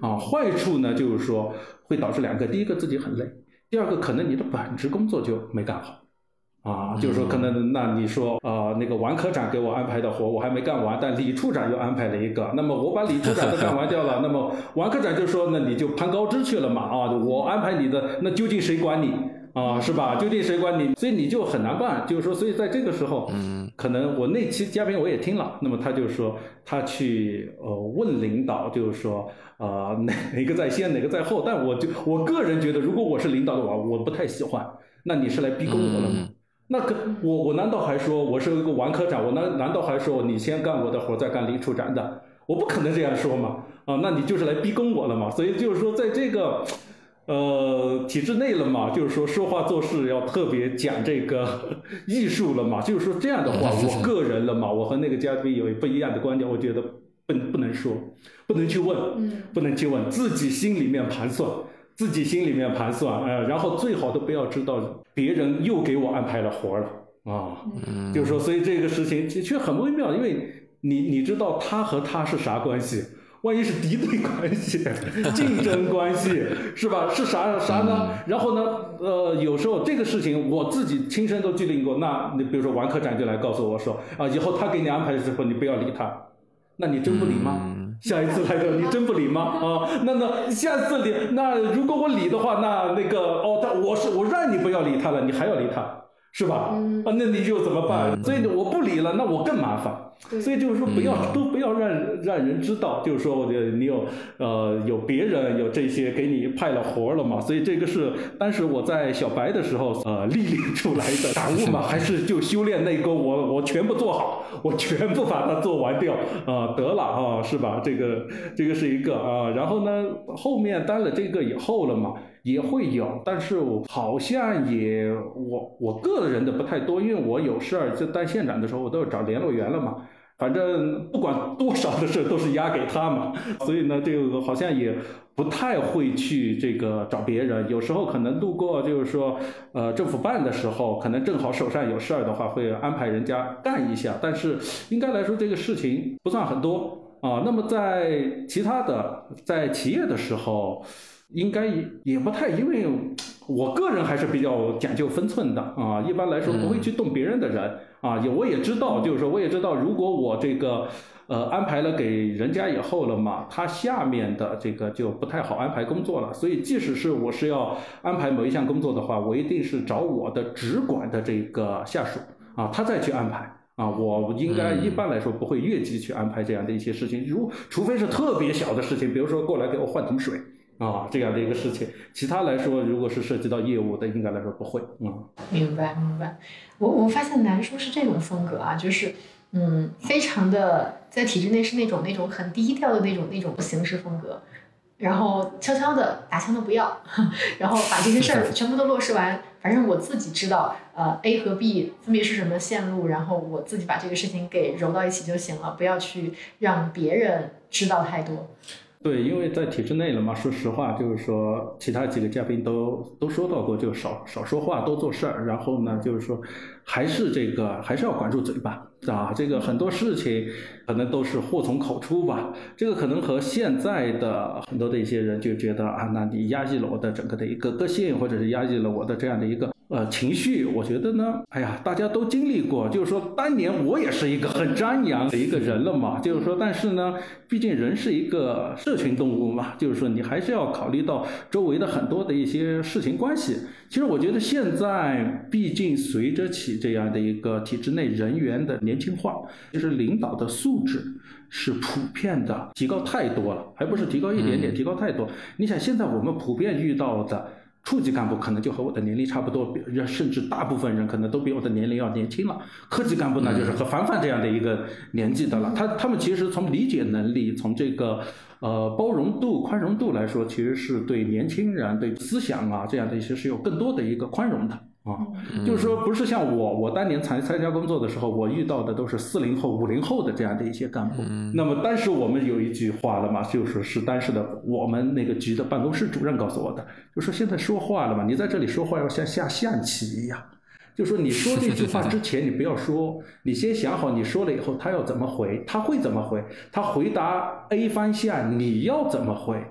啊，坏处呢就是说会导致两个，第一个自己很累，第二个可能你的本职工作就没干好，啊，就是说可能那你说呃那个王科长给我安排的活我还没干完，但李处长又安排了一个，那么我把李处长都干完掉了，那么王科长就说那你就攀高枝去了嘛，啊，我安排你的，那究竟谁管你？啊，是吧？究竟谁管你？所以你就很难办。就是说，所以在这个时候，嗯，可能我那期嘉宾我也听了。那么他就说，他去呃问领导，就是说，呃哪哪个在先，哪个在后。但我就我个人觉得，如果我是领导的话，我不太喜欢。那你是来逼宫我了吗？那可我我难道还说我是一个王科长？我难难道还说你先干我的活，再干李处长的？我不可能这样说嘛，啊，那你就是来逼宫我了嘛。所以就是说，在这个呃体制内了嘛，就是说说话做事要特别讲这个艺术了嘛。就是说这样的话，我个人了嘛，我和那个嘉宾有不一样的观点，我觉得不不能说，不能去问，不能去问，自己心里面盘算。自己心里面盘算，呃，然后最好都不要知道别人又给我安排了活了啊，就是说，所以这个事情却很微妙，因为你你知道他和他是啥关系？万一是敌对关系、竞争关系，是吧？是啥啥呢？然后呢？呃，有时候这个事情我自己亲身都经历过。那你比如说王科长就来告诉我说，啊，以后他给你安排的时候，你不要理他，那你真不理吗？下一次来的你真不理吗？啊，那那下次理，那如果我理的话，那那个哦，他我是我让你不要理他了，你还要理他，是吧？啊，那你就怎么办？所以我不理了，那我更麻烦。所以就是说，不要都不要让让人知道，就是说，我你有呃有别人有这些给你派了活了嘛。所以这个是当时我在小白的时候呃历练出来的感悟嘛，还是就修炼内功，我我全部做好，我全部把它做完掉啊，得了啊，是吧？这个这个是一个啊，然后呢，后面当了这个以后了嘛。也会有，但是我好像也我我个人的不太多，因为我有事儿就当县长的时候，我都是找联络员了嘛。反正不管多少的事都是压给他嘛，所以呢，这个好像也不太会去这个找别人。有时候可能路过，就是说，呃，政府办的时候，可能正好手上有事儿的话，会安排人家干一下。但是应该来说，这个事情不算很多啊。那么在其他的在企业的时候。应该也也不太，因为我个人还是比较讲究分寸的啊。一般来说不会去动别人的人啊。也我也知道，就是说我也知道，如果我这个呃安排了给人家以后了嘛，他下面的这个就不太好安排工作了。所以即使是我是要安排某一项工作的话，我一定是找我的直管的这个下属啊，他再去安排啊。我应该一般来说不会越级去安排这样的一些事情，如除非是特别小的事情，比如说过来给我换桶水。啊，这样的一个事情，其他来说，如果是涉及到业务的，应该来说不会。嗯，明白明白。我我发现南叔是这种风格啊，就是嗯，非常的在体制内是那种那种很低调的那种那种行事风格，然后悄悄的打枪都不要，然后把这些事儿全部都落实完。反正我自己知道，呃，A 和 B 分别是什么线路，然后我自己把这个事情给揉到一起就行了，不要去让别人知道太多。对，因为在体制内了嘛，说实话，就是说其他几个嘉宾都都说到过，就少少说话，多做事儿。然后呢，就是说还是这个还是要管住嘴巴啊。这个很多事情可能都是祸从口出吧。这个可能和现在的很多的一些人就觉得啊，那你压抑了我的整个的一个个性，或者是压抑了我的这样的一个。呃，情绪，我觉得呢，哎呀，大家都经历过，就是说，当年我也是一个很张扬的一个人了嘛，就是说，但是呢，毕竟人是一个社群动物嘛，就是说，你还是要考虑到周围的很多的一些事情关系。其实我觉得现在，毕竟随着起这样的一个体制内人员的年轻化，其实领导的素质是普遍的提高太多了，还不是提高一点点，提高太多。你想，现在我们普遍遇到的。处级干部可能就和我的年龄差不多，甚至大部分人可能都比我的年龄要年轻了。科级干部呢，就是和凡凡这样的一个年纪的了。他他们其实从理解能力，从这个呃包容度、宽容度来说，其实是对年轻人、对思想啊这样的一些是有更多的一个宽容的。啊，就是说，不是像我，我当年参参加工作的时候，我遇到的都是四零后、五零后的这样的一些干部。那么当时我们有一句话了嘛，就是是当时的我们那个局的办公室主任告诉我的，就说现在说话了嘛，你在这里说话要像下象棋一样，就说你说这句话之前你不要说，你先想好你说了以后他要怎么回，他会怎么回，他回答 A 方向你要怎么回。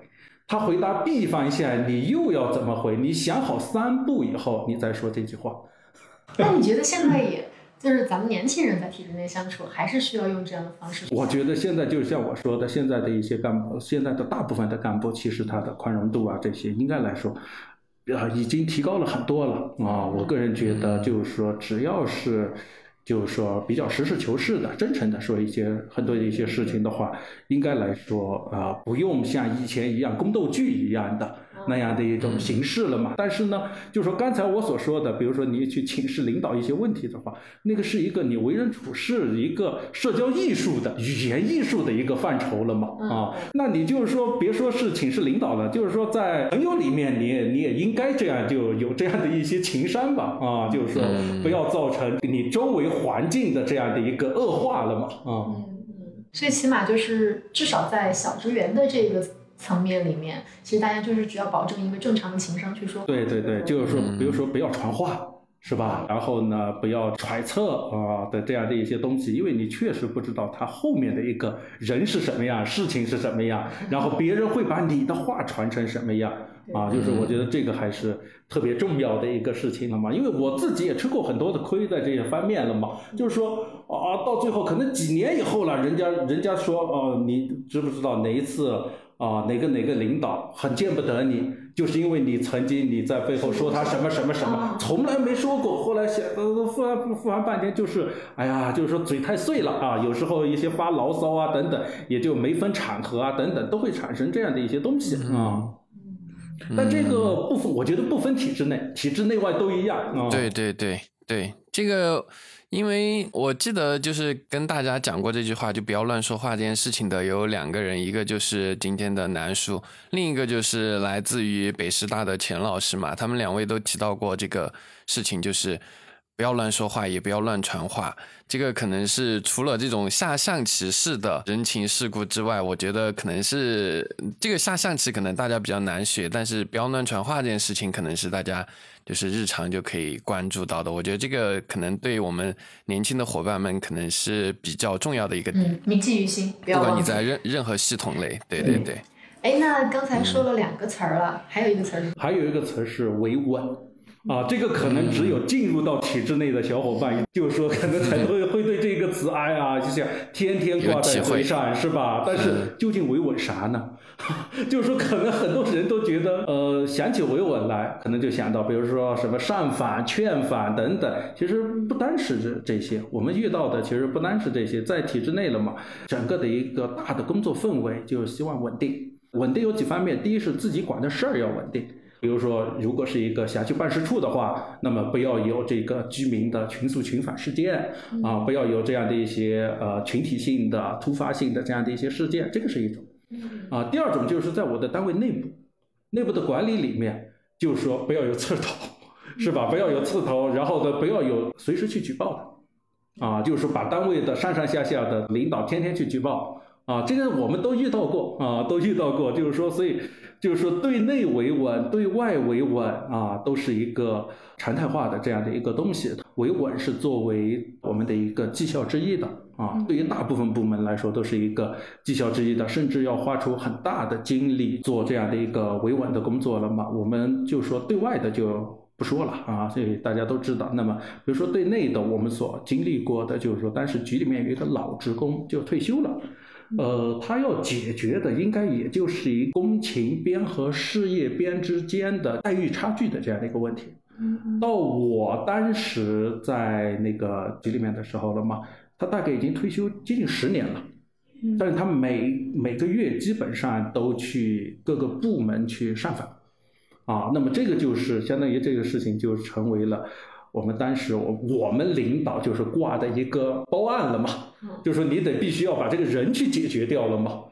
他回答 B 方向，你又要怎么回？你想好三步以后，你再说这句话。那你觉得现在也就是咱们年轻人在体制内相处，还是需要用这样的方式？我觉得现在就像我说的，现在的一些干部，现在的大部分的干部，其实他的宽容度啊，这些应该来说，啊，已经提高了很多了啊。我个人觉得，就是说，只要是。就是说，比较实事求是的、真诚的说一些很多的一些事情的话，应该来说啊，不用像以前一样宫斗剧一样的那样的一种形式了嘛。但是呢，就说刚才我所说的，比如说你去请示领导一些问题的话，那个是一个你为人处事一个社交艺术的语言艺术的一个范畴了嘛啊。那你就是说，别说是请示领导了，就是说在朋友里面，你也你也应该这样就有这样的一些情商吧啊，就是说不要造成你周围环境的这样的一个恶化了嘛啊。所以起码就是至少在小职员的这个层面里面，其实大家就是只要保证一个正常的情商去说。对对对，就是说，比如说不要传话，是吧？然后呢，不要揣测啊的这样的一些东西，因为你确实不知道他后面的一个人是什么样，事情是什么样，然后别人会把你的话传成什么样。啊，就是我觉得这个还是特别重要的一个事情了嘛，因为我自己也吃过很多的亏在这些方面了嘛。就是说啊，到最后可能几年以后了，人家人家说哦，你知不知道哪一次啊，哪个哪个领导很见不得你，就是因为你曾经你在背后说他什么什么什么，从来没说过。后来想呃复完复完半天，就是哎呀，就是说嘴太碎了啊，有时候一些发牢骚啊等等，也就没分场合啊等等，都会产生这样的一些东西啊。但这个不分，我觉得不分体制内，体制内外都一样啊。对对对对，这个，因为我记得就是跟大家讲过这句话，就不要乱说话这件事情的有两个人，一个就是今天的南叔，另一个就是来自于北师大的钱老师嘛，他们两位都提到过这个事情，就是。不要乱说话，也不要乱传话。这个可能是除了这种下象棋式的人情世故之外，我觉得可能是这个下象棋可能大家比较难学，但是不要乱传话这件事情，可能是大家就是日常就可以关注到的。我觉得这个可能对我们年轻的伙伴们可能是比较重要的一个点。嗯，铭记于心，不要不管你在任任何系统类，对对对。哎，那刚才说了两个词儿了，还有一个词儿，还有一个词是维稳。啊，这个可能只有进入到体制内的小伙伴，就是说可能才会会对这个词，哎呀，就像天天挂在嘴上，是吧？但是究竟维稳啥呢？就是说，可能很多人都觉得，呃，想起维稳来，可能就想到，比如说什么上访、劝访等等。其实不单是这这些，我们遇到的其实不单是这些，在体制内了嘛，整个的一个大的工作氛围就是希望稳定。稳定有几方面，第一是自己管的事儿要稳定。比如说，如果是一个辖区办事处的话，那么不要有这个居民的群诉群反事件啊，不要有这样的一些呃群体性的突发性的这样的一些事件，这个是一种。啊，第二种就是在我的单位内部，内部的管理里面，就是说不要有刺头，是吧？不要有刺头，然后呢，不要有随时去举报的，啊，就是把单位的上上下下的领导天天去举报，啊，这个我们都遇到过，啊，都遇到过，就是说，所以。就是说，对内维稳，对外维稳啊，都是一个常态化的这样的一个东西。维稳是作为我们的一个绩效之一的啊，对于大部分部门来说都是一个绩效之一的，甚至要花出很大的精力做这样的一个维稳的工作了嘛。我们就说对外的就不说了啊，所以大家都知道。那么，比如说对内的，我们所经历过的，就是说当时局里面有一个老职工就退休了。呃，他要解决的应该也就是一工勤编和事业编之间的待遇差距的这样的一个问题。到我当时在那个局里面的时候了嘛，他大概已经退休接近十年了，但是他每每个月基本上都去各个部门去上访，啊，那么这个就是相当于这个事情就成为了。我们当时，我我们领导就是挂的一个包案了嘛，就说你得必须要把这个人去解决掉了嘛。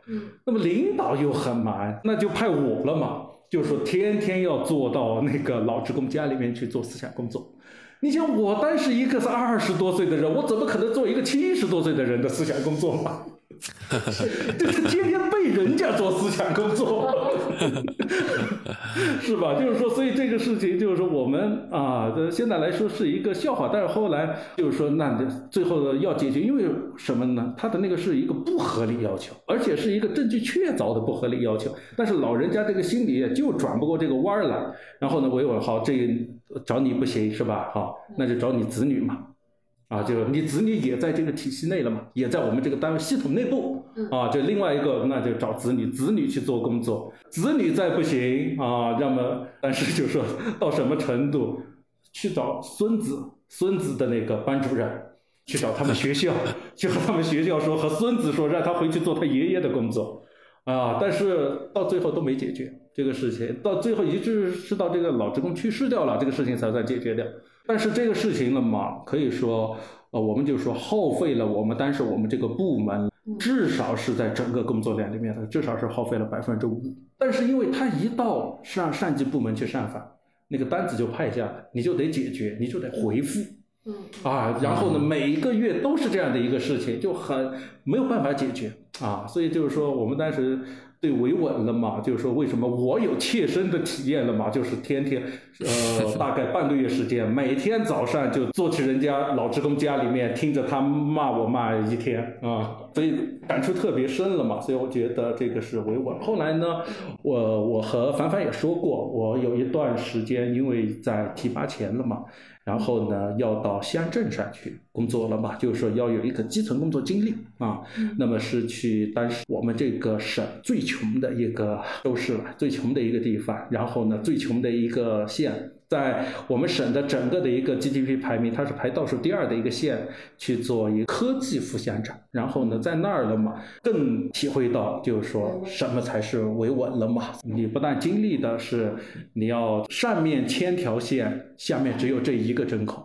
那么领导又很忙，那就派我了嘛，就说天天要做到那个老职工家里面去做思想工作。你想，我当时一个是二十多岁的人，我怎么可能做一个七十多岁的人的思想工作嘛？就是天天被人家做思想工作，是吧？就是说，所以这个事情就是说，我们啊，现在来说是一个笑话，但是后来就是说，那最后要解决，因为什么呢？他的那个是一个不合理要求，而且是一个证据确凿的不合理要求。但是老人家这个心里就转不过这个弯儿来，然后呢，维稳好，这找你不行是吧？好，那就找你子女嘛。啊，就你子女也在这个体系内了嘛，也在我们这个单位系统内部啊。就另外一个，那就找子女，子女去做工作。子女再不行啊，要么但是就说到什么程度，去找孙子，孙子的那个班主任，去找他们学校，去和他们学校说，和孙子说，让他回去做他爷爷的工作啊。但是到最后都没解决。这个事情，到最后一直是到这个老职工去世掉了，这个事情才算解决掉。但是这个事情了嘛，可以说，呃，我们就说耗费了我们，当时我们这个部门至少是在整个工作量里面的，至少是耗费了百分之五。但是因为他一到上上级部门去上访，那个单子就派下来，你就得解决，你就得回复，嗯啊，然后呢，每一个月都是这样的一个事情，就很没有办法解决啊。所以就是说，我们当时。对维稳了嘛？就是说，为什么我有切身的体验了嘛？就是天天，呃，大概半个月时间，每天早上就坐去人家老职工家里面，听着他骂我骂一天啊，所以感触特别深了嘛。所以我觉得这个是维稳。后来呢，我我和凡凡也说过，我有一段时间因为在提拔前了嘛。然后呢，要到乡镇上去工作了嘛？就是说要有一个基层工作经历啊。那么是去当时我们这个省最穷的一个州市了，最穷的一个地方。然后呢，最穷的一个县。在我们省的整个的一个 GDP 排名，它是排倒数第二的一个县，去做一个科技副乡长。然后呢，在那儿了嘛，更体会到就是说什么才是维稳了嘛。你不但经历的是你要上面千条线，下面只有这一个针孔。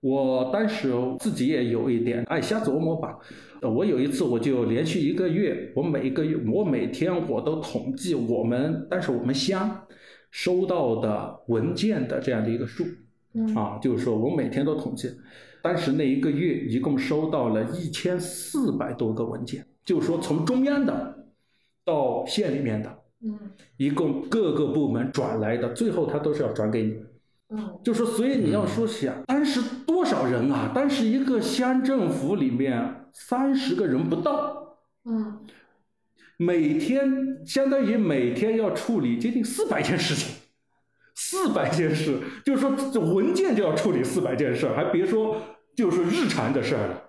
我当时自己也有一点爱瞎琢磨吧。我有一次我就连续一个月，我每一个月我每天我都统计我们，但是我们乡。收到的文件的这样的一个数，啊，就是说我每天都统计，当时那一个月一共收到了一千四百多个文件，就是说从中央的到县里面的，嗯，一共各个部门转来的，最后他都是要转给你，嗯，就说所以你要说想，当时多少人啊？当时一个乡政府里面三十个人不到，嗯。每天相当于每天要处理接近四百件事情，四百件事，就是说这文件就要处理四百件事，还别说就是日常的事儿了。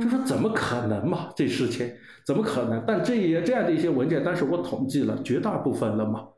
就说怎么可能嘛？这事情怎么可能？但这些这样的一些文件，但是我统计了绝大部分了嘛，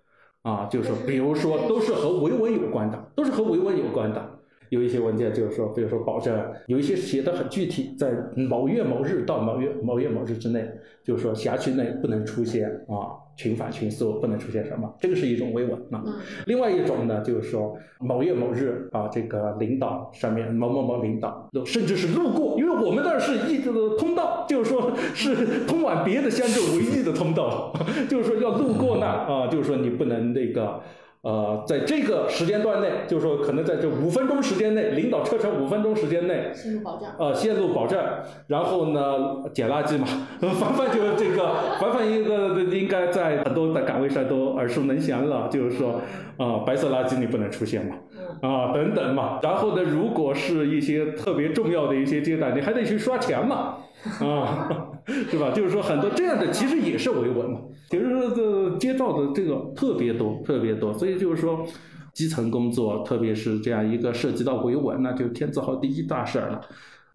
啊，就是，比如说都是和维稳有关的，都是和维稳有关的。有一些文件就是说，比如说保证有一些写的很具体，在某月某日到某月某月某日之内，就是说辖区内不能出现啊群反群诉，不能出现什么，这个是一种维稳啊。另外一种呢，就是说某月某日啊，这个领导上面某某某领导，甚至是路过，因为我们那儿是一的通道，就是说是通往别的乡镇唯一的通道，就是说要路过那啊，就是说你不能那个。呃，在这个时间段内，就是说，可能在这五分钟时间内，领导车程五分钟时间内，线路保障，呃，线路保障，然后呢，捡垃圾嘛，凡凡就这个，凡凡一个应该在很多的岗位上都耳熟能详了，就是说，啊，白色垃圾你不能出现嘛，啊，等等嘛，然后呢，如果是一些特别重要的一些阶段，你还得去刷钱嘛。啊，是吧？就是说很多这样的其实也是维稳嘛，就是说这接照的这个特别多，特别多，所以就是说基层工作，特别是这样一个涉及到维稳，那就天字号第一大事儿了。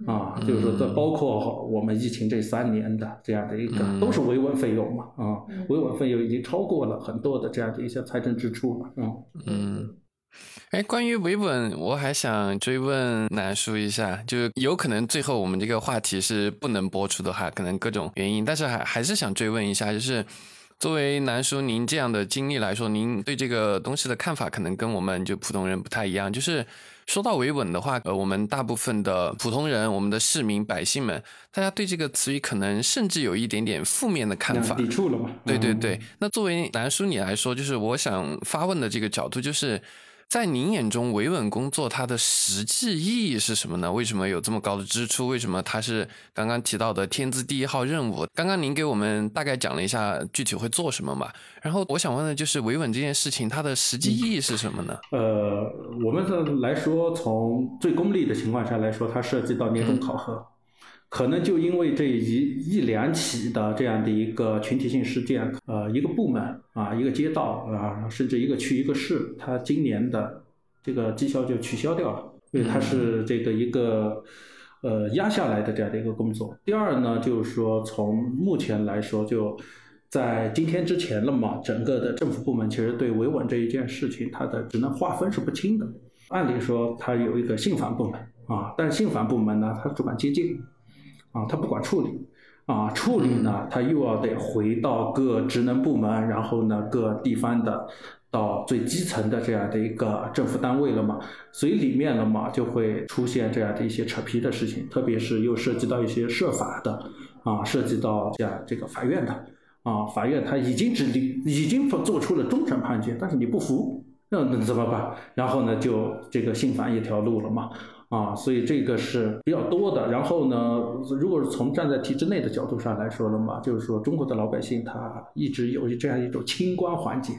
啊，就是说这包括我们疫情这三年的这样的一个都是维稳费用嘛，啊，维稳费用已经超过了很多的这样的一些财政支出了，嗯嗯。哎，关于维稳，我还想追问南叔一下，就有可能最后我们这个话题是不能播出的哈，可能各种原因，但是还还是想追问一下，就是作为南叔您这样的经历来说，您对这个东西的看法可能跟我们就普通人不太一样。就是说到维稳的话，呃，我们大部分的普通人，我们的市民百姓们，大家对这个词语可能甚至有一点点负面的看法，抵触了嘛？对对对。那作为南叔你来说，就是我想发问的这个角度就是。在您眼中，维稳工作它的实际意义是什么呢？为什么有这么高的支出？为什么它是刚刚提到的天字第一号任务？刚刚您给我们大概讲了一下具体会做什么嘛？然后我想问的就是维稳这件事情它的实际意义是什么呢？呃，我们的来说，从最功利的情况下来说，它涉及到年终考核。可能就因为这一一两起的这样的一个群体性事件，呃，一个部门啊，一个街道啊，甚至一个区、一个市，它今年的这个绩效就取消掉了，因为它是这个一个呃压下来的这样的一个工作。第二呢，就是说从目前来说，就在今天之前了嘛，整个的政府部门其实对维稳这一件事情，它的职能划分是不清的。按理说，它有一个信访部门啊，但是信访部门呢，它主管接近。啊，他不管处理，啊，处理呢，他又要得回到各职能部门，然后呢，各地方的到最基层的这样的一个政府单位了嘛，所以里面了嘛就会出现这样的一些扯皮的事情，特别是又涉及到一些涉法的啊，涉及到这样这个法院的啊，法院他已经指令已经做出了终审判决，但是你不服，那那怎么办？然后呢，就这个信访一条路了嘛。啊，所以这个是比较多的。然后呢，如果是从站在体制内的角度上来说了嘛，就是说中国的老百姓他一直有这样一种清官环节，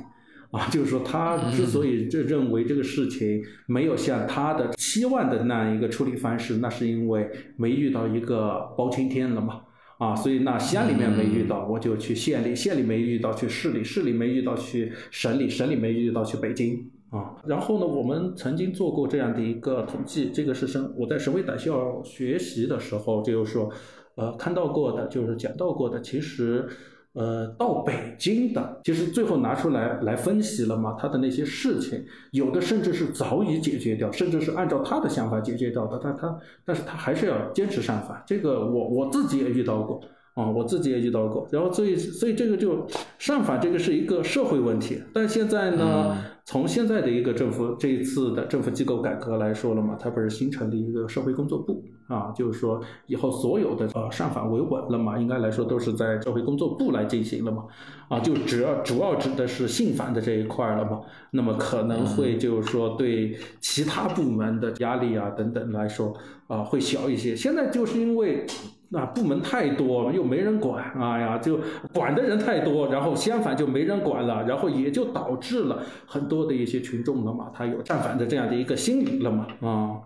啊，就是说他之所以这认为这个事情没有像他的期望的那样一个处理方式，那是因为没遇到一个包青天了嘛，啊，所以那乡里面没遇到，我就去县里，县里没遇到去市里，市里没遇到去省里，省里没遇到去北京。啊，然后呢，我们曾经做过这样的一个统计，这个是省我在省委党校学习的时候，就是说，呃，看到过的，就是讲到过的，其实，呃，到北京的，其实最后拿出来来分析了嘛，他的那些事情，有的甚至是早已解决掉，甚至是按照他的想法解决掉的，但他，但是他还是要坚持上访，这个我我自己也遇到过。啊，我自己也遇到过，然后所以所以这个就上访这个是一个社会问题，但现在呢，从现在的一个政府这一次的政府机构改革来说了嘛，它不是新成立一个社会工作部啊，就是说以后所有的呃上访维稳了嘛，应该来说都是在社会工作部来进行了嘛，啊，就主要主要指的是信访的这一块了嘛，那么可能会就是说对其他部门的压力啊等等来说啊会小一些，现在就是因为。那部门太多，又没人管，哎呀，就管的人太多，然后相反就没人管了，然后也就导致了很多的一些群众了嘛，他有战反的这样的一个心理了嘛，啊，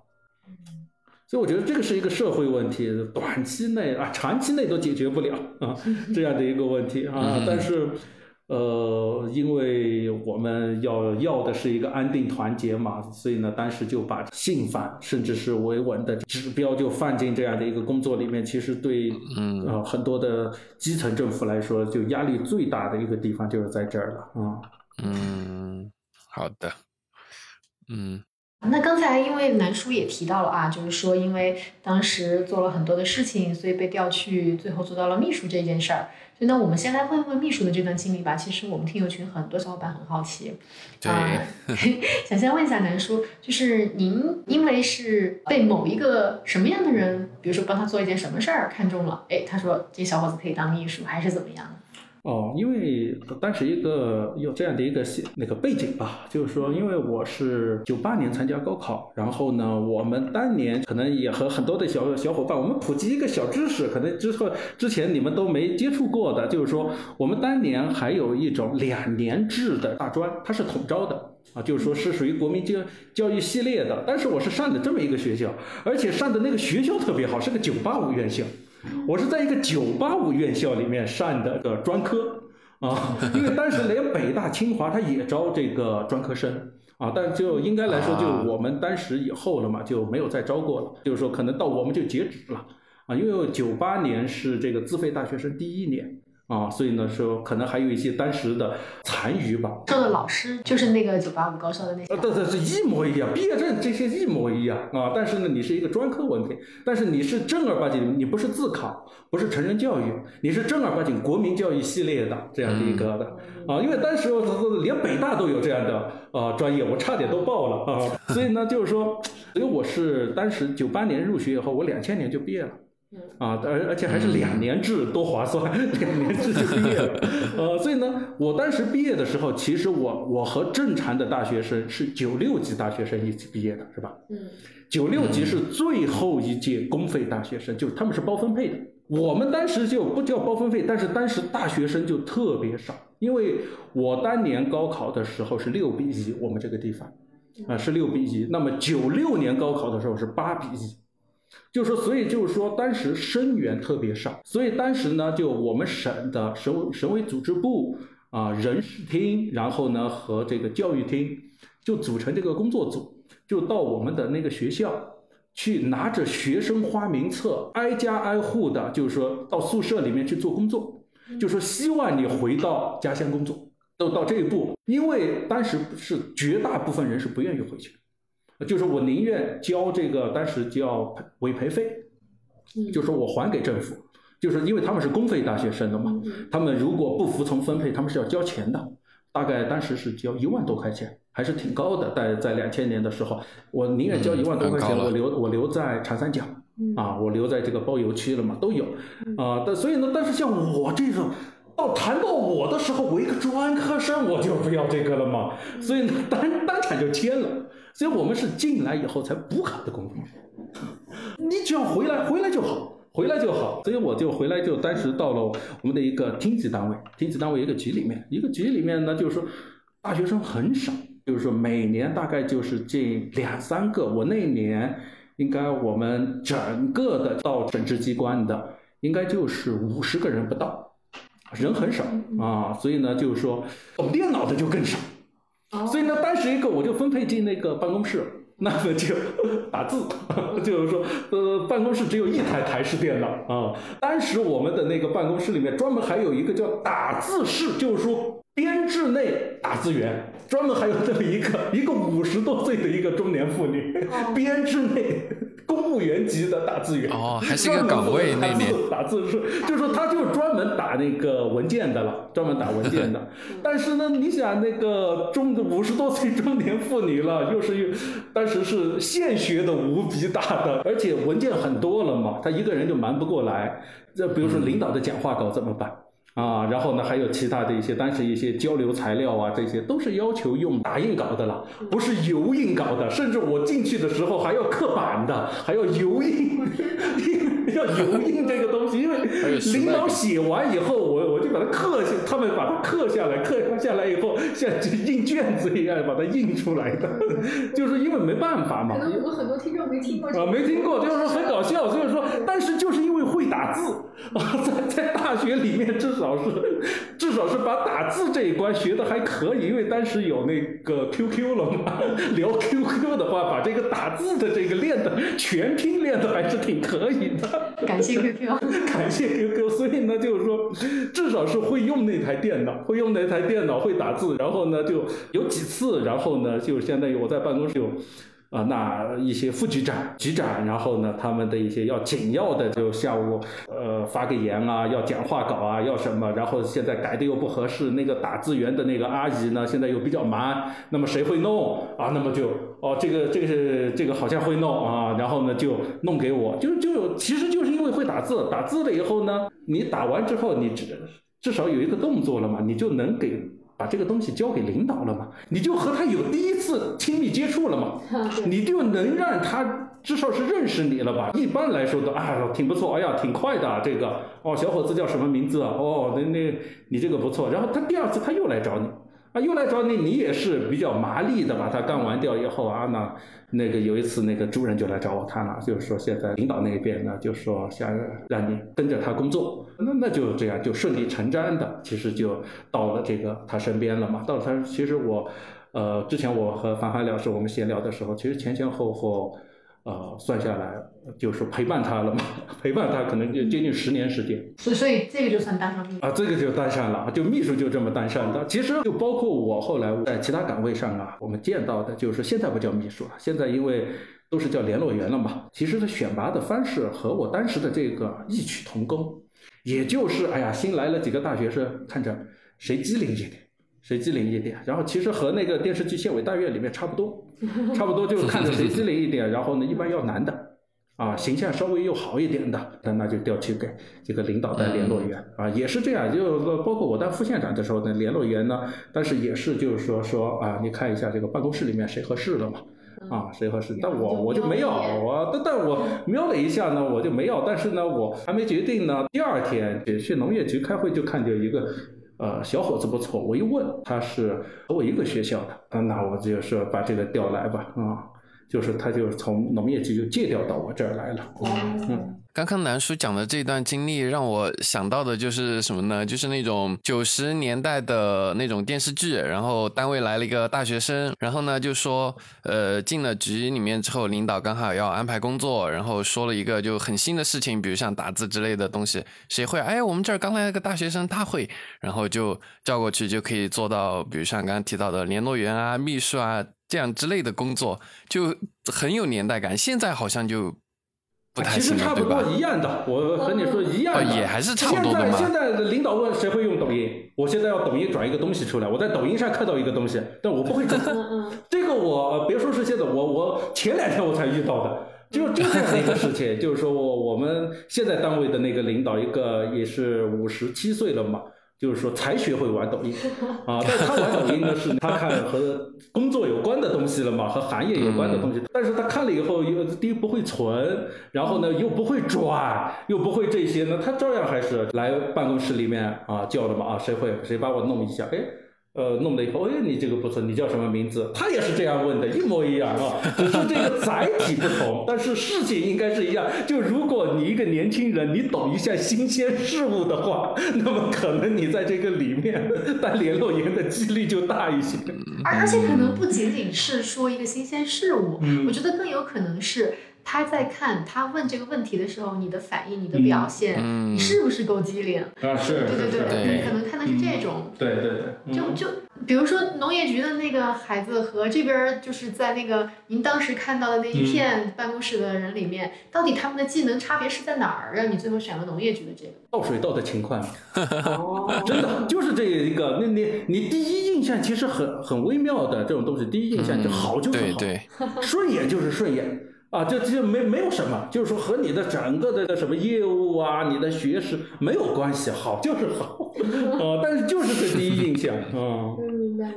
所以我觉得这个是一个社会问题，短期内啊，长期内都解决不了啊，这样的一个问题啊，但是。呃，因为我们要要的是一个安定团结嘛，所以呢，当时就把信访甚至是维稳的指标就放进这样的一个工作里面。其实对，嗯，呃，很多的基层政府来说，就压力最大的一个地方就是在这儿了啊。嗯，好的，嗯。那刚才因为南叔也提到了啊，就是说因为当时做了很多的事情，所以被调去，最后做到了秘书这件事儿。所以呢，我们先来问问秘书的这段经历吧。其实我们听友群很多小伙伴很好奇，对，想先问一下南叔，就是您因为是被某一个什么样的人，比如说帮他做一件什么事儿看中了，哎，他说这小伙子可以当秘书，还是怎么样的？哦，因为当时一个有这样的一个那个背景吧，就是说，因为我是九八年参加高考，然后呢，我们当年可能也和很多的小小伙伴，我们普及一个小知识，可能之后之前你们都没接触过的，就是说，我们当年还有一种两年制的大专，它是统招的啊，就是说是属于国民教教育系列的，但是我是上的这么一个学校，而且上的那个学校特别好，是个九八五院校。我是在一个985院校里面上的个专科啊，因为当时连北大、清华他也招这个专科生啊，但就应该来说，就我们当时以后了嘛，就没有再招过了，就是说可能到我们就截止了啊，因为98年是这个自费大学生第一年。啊，所以呢，说可能还有一些当时的残余吧。说的老师就是那个九八五高校的那些。对对，是一模一样，毕业证这些一模一样啊。但是呢，你是一个专科文凭，但是你是正儿八经，你不是自考，不是成人教育，你是正儿八经国民教育系列的这样的一个的啊。因为当时连北大都有这样的呃专业，我差点都报了啊。所以呢，就是说，因为我是当时九八年入学以后，我两千年就毕业了。啊，而而且还是两年制，多划算！两年制就毕业了，呃，所以呢，我当时毕业的时候，其实我我和正常的大学生是九六级大学生一起毕业的，是吧？嗯，九六级是最后一届公费大学生，就是他们是包分配的。我们当时就不叫包分配，但是当时大学生就特别少，因为我当年高考的时候是六比一，我们这个地方啊是六比一，那么九六年高考的时候是八比一。就是说，所以就是说，当时生源特别少，所以当时呢，就我们省的省省委组织部啊，人事厅，然后呢和这个教育厅，就组成这个工作组，就到我们的那个学校去，拿着学生花名册，挨家挨户的，就是说到宿舍里面去做工作，就说希望你回到家乡工作，都到这一步，因为当时是绝大部分人是不愿意回去。就是我宁愿交这个当时叫委培费，就说我还给政府，就是因为他们是公费大学生的嘛，他们如果不服从分配，他们是要交钱的，大概当时是交一万多块钱，还是挺高的。在在两千年的时候，我宁愿交一万多块钱，我留我留在长三角，啊，我留在这个包邮区了嘛，都有，啊，但所以呢，但是像我这种，到谈到我的时候，我一个专科生，我就不要这个了嘛，所以呢，当当场就签了。所以我们是进来以后才补考的功夫，你只要回来，回来就好。回来就好，所以我就回来就当时到了我们的一个厅级单位，厅级单位一个局里面，一个局里面呢，就是说大学生很少，就是说每年大概就是进两三个。我那年应该我们整个的到省直机关的应该就是五十个人不到，人很少啊，所以呢就是说懂电脑的就更少，所以呢当时一个我就分配进那个办公室。那么就打字，就是说，呃，办公室只有一台台式电脑啊。当时我们的那个办公室里面专门还有一个叫打字室，就是说编制内打字员，专门还有这么一个一个五十多岁的一个中年妇女，编制内。公务员级的打字员哦，还是一个岗位那边打字是，就是说他就专门打那个文件的了，专门打文件的。但是呢，你想那个中五十多岁中年妇女了，又是又当时是现学的无比大的，而且文件很多了嘛，他一个人就忙不过来。这比如说领导的讲话稿怎么办？啊，然后呢，还有其他的一些，当时一些交流材料啊，这些都是要求用打印稿的了，不是油印稿的。甚至我进去的时候还要刻板的，还要油印，要油印这个东西，因为领导写完以后，我我就把它刻下，他们把它刻下来，刻下来以后像印卷子一样把它印出来的，就是因为没办法嘛。可能我们很多听众没听过。啊，没听过，就是说很搞笑，所以说，但是就是因为会打字啊，在在大学里面至少。至少是，至少是把打字这一关学的还可以，因为当时有那个 QQ 了嘛，聊 QQ 的话，把这个打字的这个练的全拼练的还是挺可以的。感谢 QQ，感谢 QQ，所以呢，就是说，至少是会用那台电脑，会用那台电脑，会打字，然后呢，就有几次，然后呢，就相当于我在办公室有。啊，那一些副局长、局长，然后呢，他们的一些要紧要的，就下午呃发个言啊，要讲话稿啊，要什么，然后现在改的又不合适，那个打字员的那个阿姨呢，现在又比较忙，那么谁会弄啊？那么就哦，这个这个是这个好像会弄啊，然后呢就弄给我，就就其实就是因为会打字，打字了以后呢，你打完之后，你至至少有一个动作了嘛，你就能给。把这个东西交给领导了嘛，你就和他有第一次亲密接触了嘛，你就能让他至少是认识你了吧？一般来说都啊挺不错，哎呀挺快的这个哦，小伙子叫什么名字啊？哦，那那你这个不错。然后他第二次他又来找你。啊，又来找你，你也是比较麻利的吧？他干完掉以后啊，那那个有一次那个主任就来找我谈了，就是说现在领导那边呢，就说想让你跟着他工作，那那就这样就顺理成章的，其实就到了这个他身边了嘛。到了他，其实我，呃，之前我和樊樊老师我们闲聊的时候，其实前前后后。呃，算下来就是陪伴他了嘛，陪伴他可能就接近十年时间。所以，所以这个就算单上秘书啊，这个就当上了，就秘书就这么单上的。其实就包括我后来在其他岗位上啊，我们见到的，就是现在不叫秘书了，现在因为都是叫联络员了嘛。其实他选拔的方式和我当时的这个异曲同工，也就是哎呀，新来了几个大学生，看着谁机灵一点。谁机灵一点，然后其实和那个电视剧《县委大院》里面差不多，差不多就是看着谁机灵一点，然后呢，一般要男的，啊，形象稍微又好一点的，那那就调去给这个领导当联络员，啊，也是这样，就是说，包括我当副县长的时候呢，联络员呢，但是也是就是说说啊，你看一下这个办公室里面谁合适了嘛，啊，谁合适，但我我就没要，我但但我瞄了一下呢，我就没要，但是呢，我还没决定呢，第二天去农业局开会就看见一个。呃，小伙子不错，我一问他是和我一个学校的，那我就是把这个调来吧，啊，就是他就从农业局就借调到我这儿来了，嗯。刚刚南叔讲的这段经历让我想到的就是什么呢？就是那种九十年代的那种电视剧，然后单位来了一个大学生，然后呢就说，呃，进了局里面之后，领导刚好要安排工作，然后说了一个就很新的事情，比如像打字之类的东西，谁会？哎，我们这儿刚来了个大学生，他会，然后就叫过去就可以做到，比如像刚刚提到的联络员啊、秘书啊这样之类的工作，就很有年代感。现在好像就。不太行了，对吧？一样的，我和你说一样的，也还是差不多的现在现在领导问谁会用抖音，我现在要抖音转一个东西出来，我在抖音上看到一个东西，但我不会转。这个我别说是现在，我我前两天我才遇到的。就就这样的一个事情，就是说我我们现在单位的那个领导，一个也是五十七岁了嘛，就是说才学会玩抖音啊。但是他玩抖音呢，是他看和工作有关的东西了嘛，和行业有关的东西。但是他看了以后，又第一不会存，然后呢又不会转，又不会这些呢，他照样还是来办公室里面啊叫的嘛啊，谁会谁帮我弄一下，哎。呃，弄了以后，哎，你这个不错，你叫什么名字？他也是这样问的，一模一样啊，只是这个载体不同，但是事情应该是一样。就如果你一个年轻人，你懂一下新鲜事物的话，那么可能你在这个里面当联络员的几率就大一些。而而且可能不仅仅是说一个新鲜事物，我觉得更有可能是。他在看他问这个问题的时候，你的反应、你的表现，你是不是够机灵？啊，是，对对对，你可能看的是这种。对对对。就就比如说农业局的那个孩子和这边就是在那个您当时看到的那一片办公室的人里面，到底他们的技能差别是在哪儿？让你最后选了农业局的这个。倒水倒的勤快。哦。真的就是这一个，那你你第一印象其实很很微妙的这种东西，第一印象就好就是好，对对，顺眼就是顺眼。啊，这这没没有什么，就是说和你的整个的什么业务啊，你的学识没有关系，好就是好，啊，但是就是这第一印象，啊，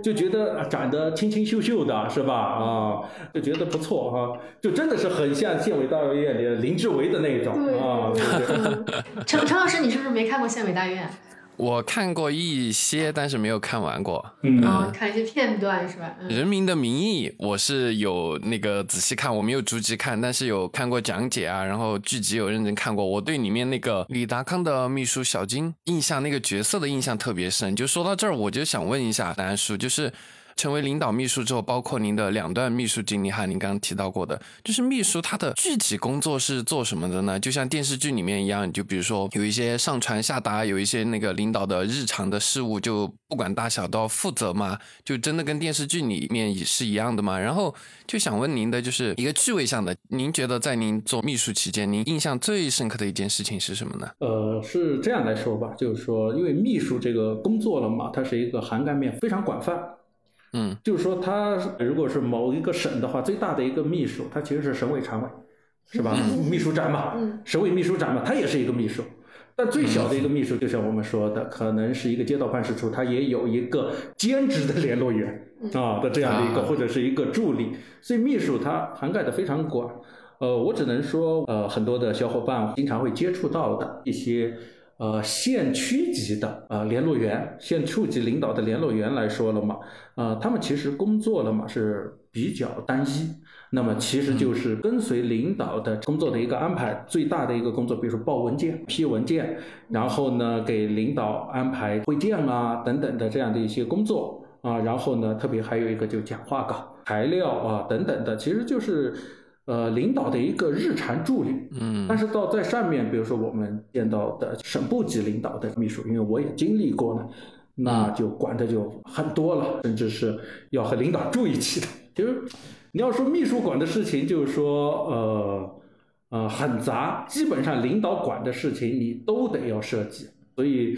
就觉得长得清清秀秀的，是吧？啊，就觉得不错啊，就真的是很像县委大院里林志伟的那种啊。陈陈 老师，你是不是没看过县委大院？我看过一些，但是没有看完过。嗯，看一些片段是吧？人民的名义我是有那个仔细看，我没有逐集看，但是有看过讲解啊，然后剧集有认真看过。我对里面那个李达康的秘书小金印象，那个角色的印象特别深。就说到这儿，我就想问一下南叔，就是。成为领导秘书之后，包括您的两段秘书经历哈，您刚刚提到过的，就是秘书他的具体工作是做什么的呢？就像电视剧里面一样，就比如说有一些上传下达，有一些那个领导的日常的事务，就不管大小都要负责吗？就真的跟电视剧里面也是一样的吗？然后就想问您的就是一个趣味上的，您觉得在您做秘书期间，您印象最深刻的一件事情是什么呢？呃，是这样来说吧，就是说，因为秘书这个工作了嘛，它是一个涵盖面非常广泛。嗯，就是说，他如果是某一个省的话，最大的一个秘书，他其实是省委常委，是吧？秘书长嘛，省委秘书长嘛，他也是一个秘书。但最小的一个秘书，就像我们说的，可能是一个街道办事处，他也有一个兼职的联络员啊的这样的一个，或者是一个助理。所以秘书他涵盖的非常广。呃，我只能说，呃，很多的小伙伴经常会接触到的一些。呃，县区级的呃联络员，县处级领导的联络员来说了嘛，呃，他们其实工作了嘛是比较单一，那么其实就是跟随领导的工作的一个安排，最大的一个工作，比如说报文件、批文件，然后呢给领导安排会见啊等等的这样的一些工作啊，然后呢特别还有一个就讲话稿、材料啊等等的，其实就是。呃，领导的一个日常助理，嗯，但是到在上面，比如说我们见到的省部级领导的秘书，因为我也经历过呢，那就管的就很多了，甚至是要和领导住一起的。就是你要说秘书管的事情，就是说呃呃很杂，基本上领导管的事情你都得要涉及，所以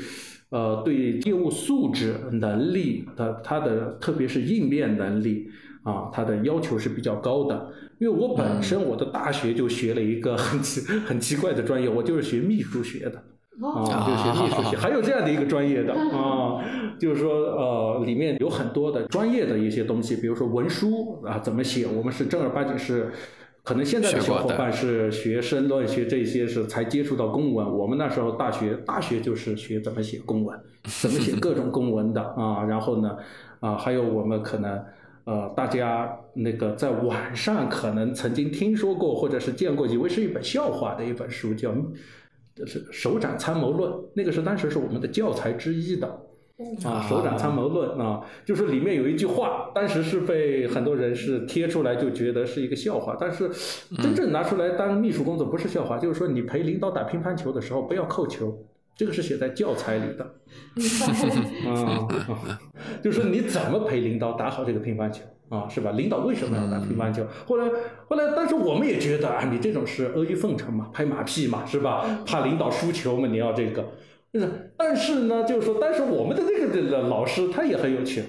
呃对业务素质能力的他的特别是应变能力啊，他的要求是比较高的。因为我本身我的大学就学了一个很奇很奇怪的专业，我就是学秘书学的，啊，就学秘书学，还有这样的一个专业的啊，就是说呃里面有很多的专业的一些东西，比如说文书啊怎么写，我们是正儿八经是，可能现在的小伙伴是学申论学这些是才接触到公文，我们那时候大学大学就是学怎么写公文，怎么写各种公文的啊，然后呢啊还有我们可能。呃，大家那个在网上可能曾经听说过，或者是见过，以为是一本笑话的一本书，叫《是首长参谋论》，那个是当时是我们的教材之一的啊，《首长参谋论》啊，就是里面有一句话，当时是被很多人是贴出来，就觉得是一个笑话，但是真正拿出来当秘书工作不是笑话，就是说你陪领导打乒乓球的时候不要扣球。这个是写在教材里的，啊，就是你怎么陪领导打好这个乒乓球啊，是吧？领导为什么要打乒乓球？后来后来，但是我们也觉得啊，你这种是阿谀奉承嘛，拍马屁嘛，是吧？怕领导输球嘛，你要这个，就是。但是呢，就是说，但是我们的那个这个老师他也很有趣，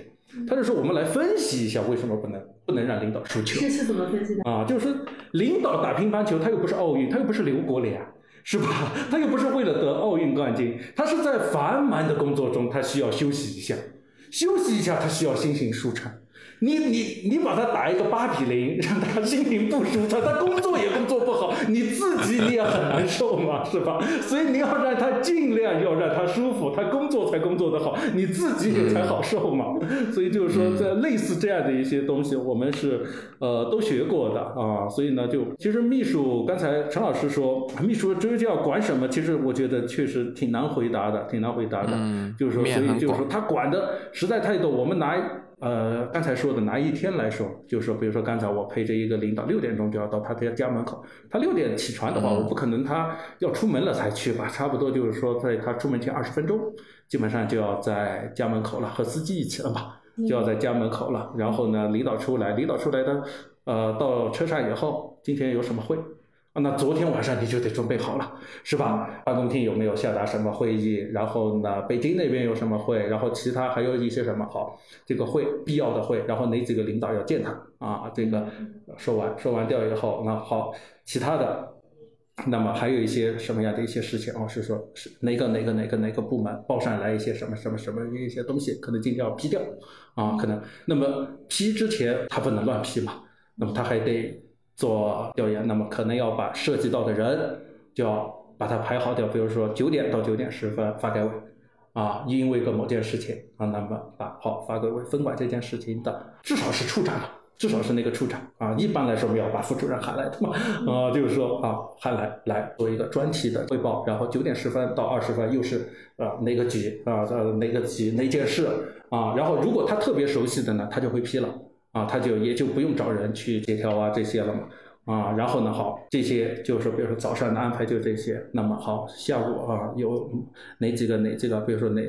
他就说我们来分析一下为什么不能不能让领导输球。这是怎么分析的？啊，就是说领导打乒乓球，他又不是奥运，他又不是刘国梁。是吧？他又不是为了得奥运冠军，他是在繁忙的工作中，他需要休息一下，休息一下，他需要心情舒畅。你你你把他打一个八比零，让他心情不舒畅，他工作也工作不好，你自己你也很难受嘛，是吧？所以你要让他尽量要让他舒服，他工作才工作的好，你自己也才好受嘛。所以就是说，在类似这样的一些东西，我们是呃都学过的啊。所以呢，就其实秘书刚才陈老师说，秘书究竟要管什么？其实我觉得确实挺难回答的，挺难回答的。就是说，所以就是说他管的实在太多，我们拿。呃，刚才说的拿一天来说，就是说，比如说刚才我陪着一个领导六点钟就要到他家家门口，他六点起床的话，我不可能他要出门了才去吧，差不多就是说在他出门前二十分钟，基本上就要在家门口了，和司机一起了嘛，就要在家门口了。然后呢，领导出来，领导出来的，呃，到车上以后，今天有什么会？那昨天晚上你就得准备好了，是吧？办公厅有没有下达什么会议？然后呢，北京那边有什么会？然后其他还有一些什么好？这个会必要的会，然后哪几个领导要见他啊？这个说完说完掉以后，那好，其他的，那么还有一些什么样的一些事情哦？是说是哪个哪个哪个哪个部门报上来一些什么什么什么一些东西，可能今天要批掉啊？可能那么批之前他不能乱批嘛？那么他还得。做调研，那么可能要把涉及到的人就要把它排好掉，比如说九点到九点十分发改委，啊，因为个某件事情啊，那么把好发改委分管这件事情的至少是处长吧，至少是那个处长啊，一般来说我们要把副主任喊来的嘛，啊，就是说啊，喊来来做一个专题的汇报，然后九点十分到二十分又是啊哪个局啊呃哪个局哪件事啊，然后如果他特别熟悉的呢，他就会批了。啊，他就也就不用找人去协调啊这些了嘛，啊，然后呢，好，这些就是，比如说早上的安排就这些，那么好，下午啊有哪几个哪几个，比如说哪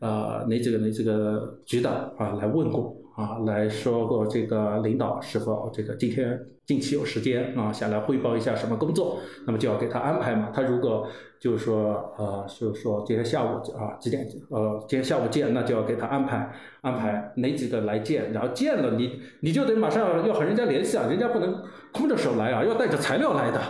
呃哪几个哪几个局的啊来问过。啊，来说过这个领导是否这个今天近期有时间啊，下来汇报一下什么工作，那么就要给他安排嘛。他如果就是说呃，就是说今天下午啊几点呃今天下午见，那就要给他安排安排哪几个来见，然后见了你你就得马上要和人家联系啊，人家不能空着手来啊，要带着材料来的，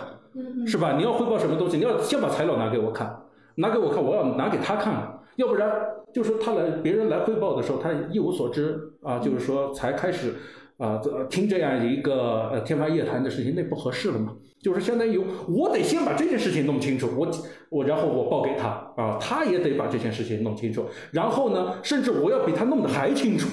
是吧？你要汇报什么东西，你要先把材料拿给我看，拿给我看，我要拿给他看，要不然。就是说他来别人来汇报的时候，他一无所知啊，就是说才开始啊听这样一个呃天方夜谭的事情，那不合适了嘛。就是相当于我得先把这件事情弄清楚，我我然后我报给他啊，他也得把这件事情弄清楚，然后呢，甚至我要比他弄得还清楚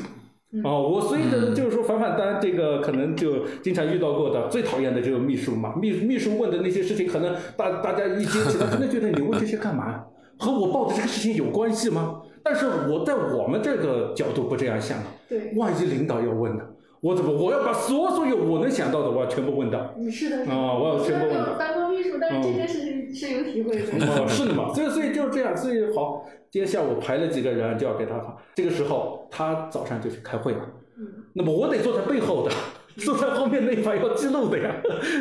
啊。我所以呢，就是说反反单这个可能就经常遇到过的，最讨厌的就是秘书嘛。秘秘书问的那些事情，可能大大家一接起来，真的觉得你问这些干嘛？和我报的这个事情有关系吗？但是我在我们这个角度不这样想啊，对，万一领导要问呢，我怎么我要把所所有我能想到的，我要全部问到。你是的，啊，我要全部问到。办公秘书，但是这件事情是有体会的。哦，是的嘛，所以所以就是这样，所以好，今天下午排了几个人就要给他发，这个时候他早上就去开会了，嗯，那么我得坐在背后的，坐在后面那一排要记录的呀，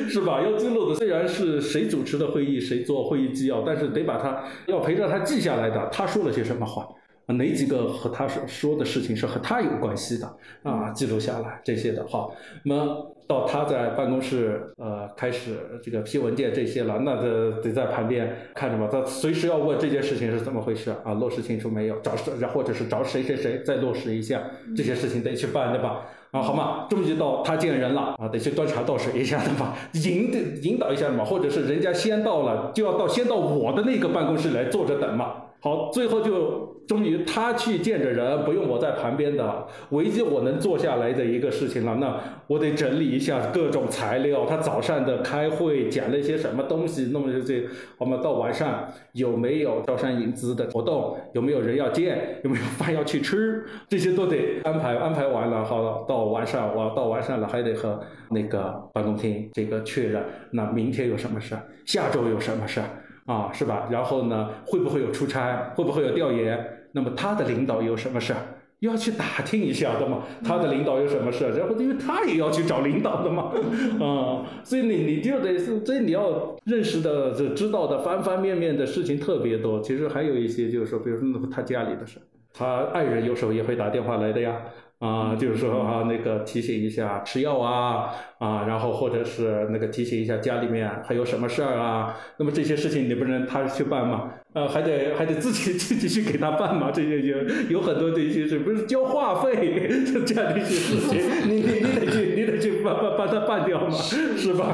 是吧？要记录的，虽然是谁主持的会议，谁做会议纪要，但是得把他要陪着他记下来的，他说了些什么话。哪几个和他说说的事情是和他有关系的啊？记录下来这些的话，那么到他在办公室呃开始这个批文件这些了，那得得在旁边看着吧，他随时要问这件事情是怎么回事啊？落实清楚没有？找谁，或者是找谁谁谁再落实一下这些事情得去办对吧？啊，好嘛，终于到他见人了啊，得去端茶倒水一下的嘛，引引导一下嘛，或者是人家先到了，就要到先到我的那个办公室来坐着等嘛。好，最后就终于他去见着人，不用我在旁边的，唯一我能做下来的一个事情了。那我得整理一下各种材料，他早上的开会讲了一些什么东西，弄这些。我们到晚上有没有招商引资的活动？有没有人要见？有没有饭要去吃？这些都得安排。安排完了，好了，到晚上我到晚上了，还得和那个办公厅这个确认。那明天有什么事？下周有什么事？啊，是吧？然后呢，会不会有出差？会不会有调研？那么他的领导有什么事儿？要去打听一下的嘛，他的领导有什么事，然后因为他也要去找领导的嘛，啊，所以你你就得是，所以你要认识的、这知道的方方面面的事情特别多。其实还有一些就是说，比如说他家里的事，他爱人有时候也会打电话来的呀。啊，就是说啊，那个提醒一下吃药啊，啊，然后或者是那个提醒一下家里面还有什么事儿啊，那么这些事情你不能他去办吗？呃，还得还得自己 自己去给他办嘛，这些有有很多的一些事，不是交话费这样的一些事情，你你你得去你得去帮帮帮他办掉嘛，是吧？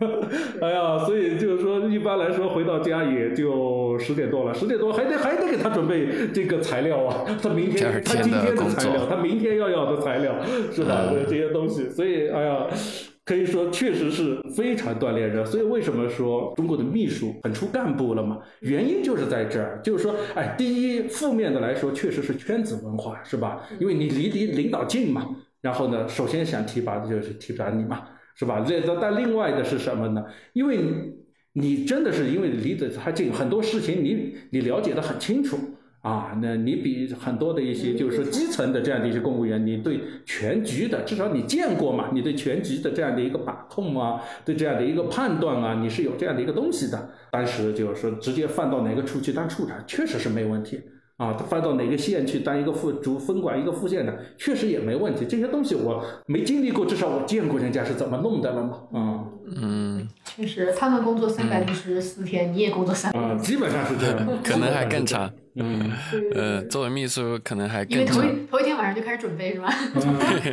哎呀，所以就是说一般来说回到家也就十点多了，十点多还得还得给他准备这个材料啊，他明天他今天的材料，他明天要要的材料是吧？这些东西，所以哎呀。可以说，确实是非常锻炼人。所以为什么说中国的秘书很出干部了嘛？原因就是在这儿，就是说，哎，第一，负面的来说，确实是圈子文化，是吧？因为你离离领导近嘛，然后呢，首先想提拔的就是提拔你嘛，是吧？这但另外的是什么呢？因为你真的是因为离得他近，很多事情你你了解的很清楚。啊，那你比很多的一些就是说基层的这样的一些公务员，你对全局的至少你见过嘛？你对全局的这样的一个把控啊，对这样的一个判断啊，你是有这样的一个东西的。当时就是说直接放到哪个处去当处长，确实是没问题啊。放到哪个县去当一个副主分管一个副县长，确实也没问题。这些东西我没经历过，至少我见过人家是怎么弄的了嘛。啊，嗯，确实，他们工作三百六十四天，你也工作三，嗯，基本上是这样，可能还更长。嗯，呃，作为秘书可能还更因为头一头一天晚上就开始准备是吧？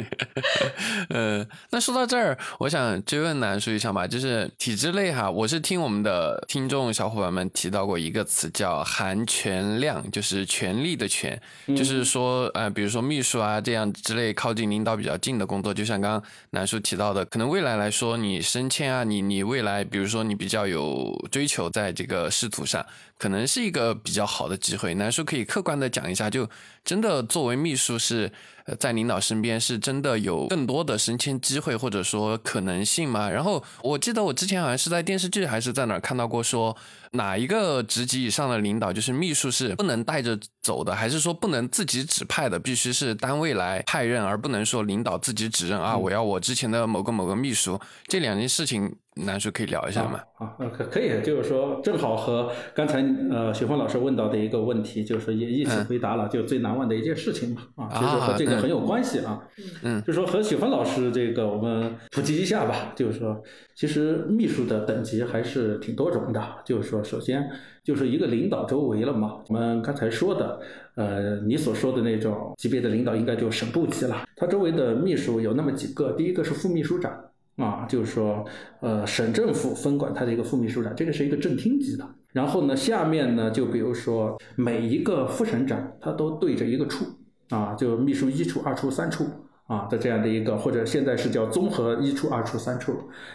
呃，那说到这儿，我想追问南叔一下吧，就是体制内哈，我是听我们的听众小伙伴们提到过一个词叫“含权量”，就是权力的权，就是说呃，比如说秘书啊这样之类靠近领导比较近的工作，就像刚刚南叔提到的，可能未来来说你升迁啊，你你未来比如说你比较有追求，在这个仕途上。可能是一个比较好的机会，南叔可以客观的讲一下，就真的作为秘书是。在领导身边是真的有更多的升迁机会或者说可能性吗？然后我记得我之前好像是在电视剧还是在哪儿看到过，说哪一个职级以上的领导就是秘书是不能带着走的，还是说不能自己指派的，必须是单位来派任，而不能说领导自己指认啊，我要我之前的某个某个秘书。这两件事情，南叔可以聊一下吗？啊，可可以，就是说正好和刚才呃雪峰老师问到的一个问题，就是也一起回答了，就最难忘的一件事情嘛。啊，其实和这个。很有关系啊，嗯，就说和雪峰老师这个我们普及一下吧，就是说，其实秘书的等级还是挺多种的。就是说，首先就是一个领导周围了嘛，我们刚才说的，呃，你所说的那种级别的领导，应该就省部级了。他周围的秘书有那么几个，第一个是副秘书长啊，就是说，呃，省政府分管他的一个副秘书长，这个是一个正厅级的。然后呢，下面呢，就比如说每一个副省长，他都对着一个处。啊，就秘书一处、二处、三处啊的这样的一个，或者现在是叫综合一处、二处、三处。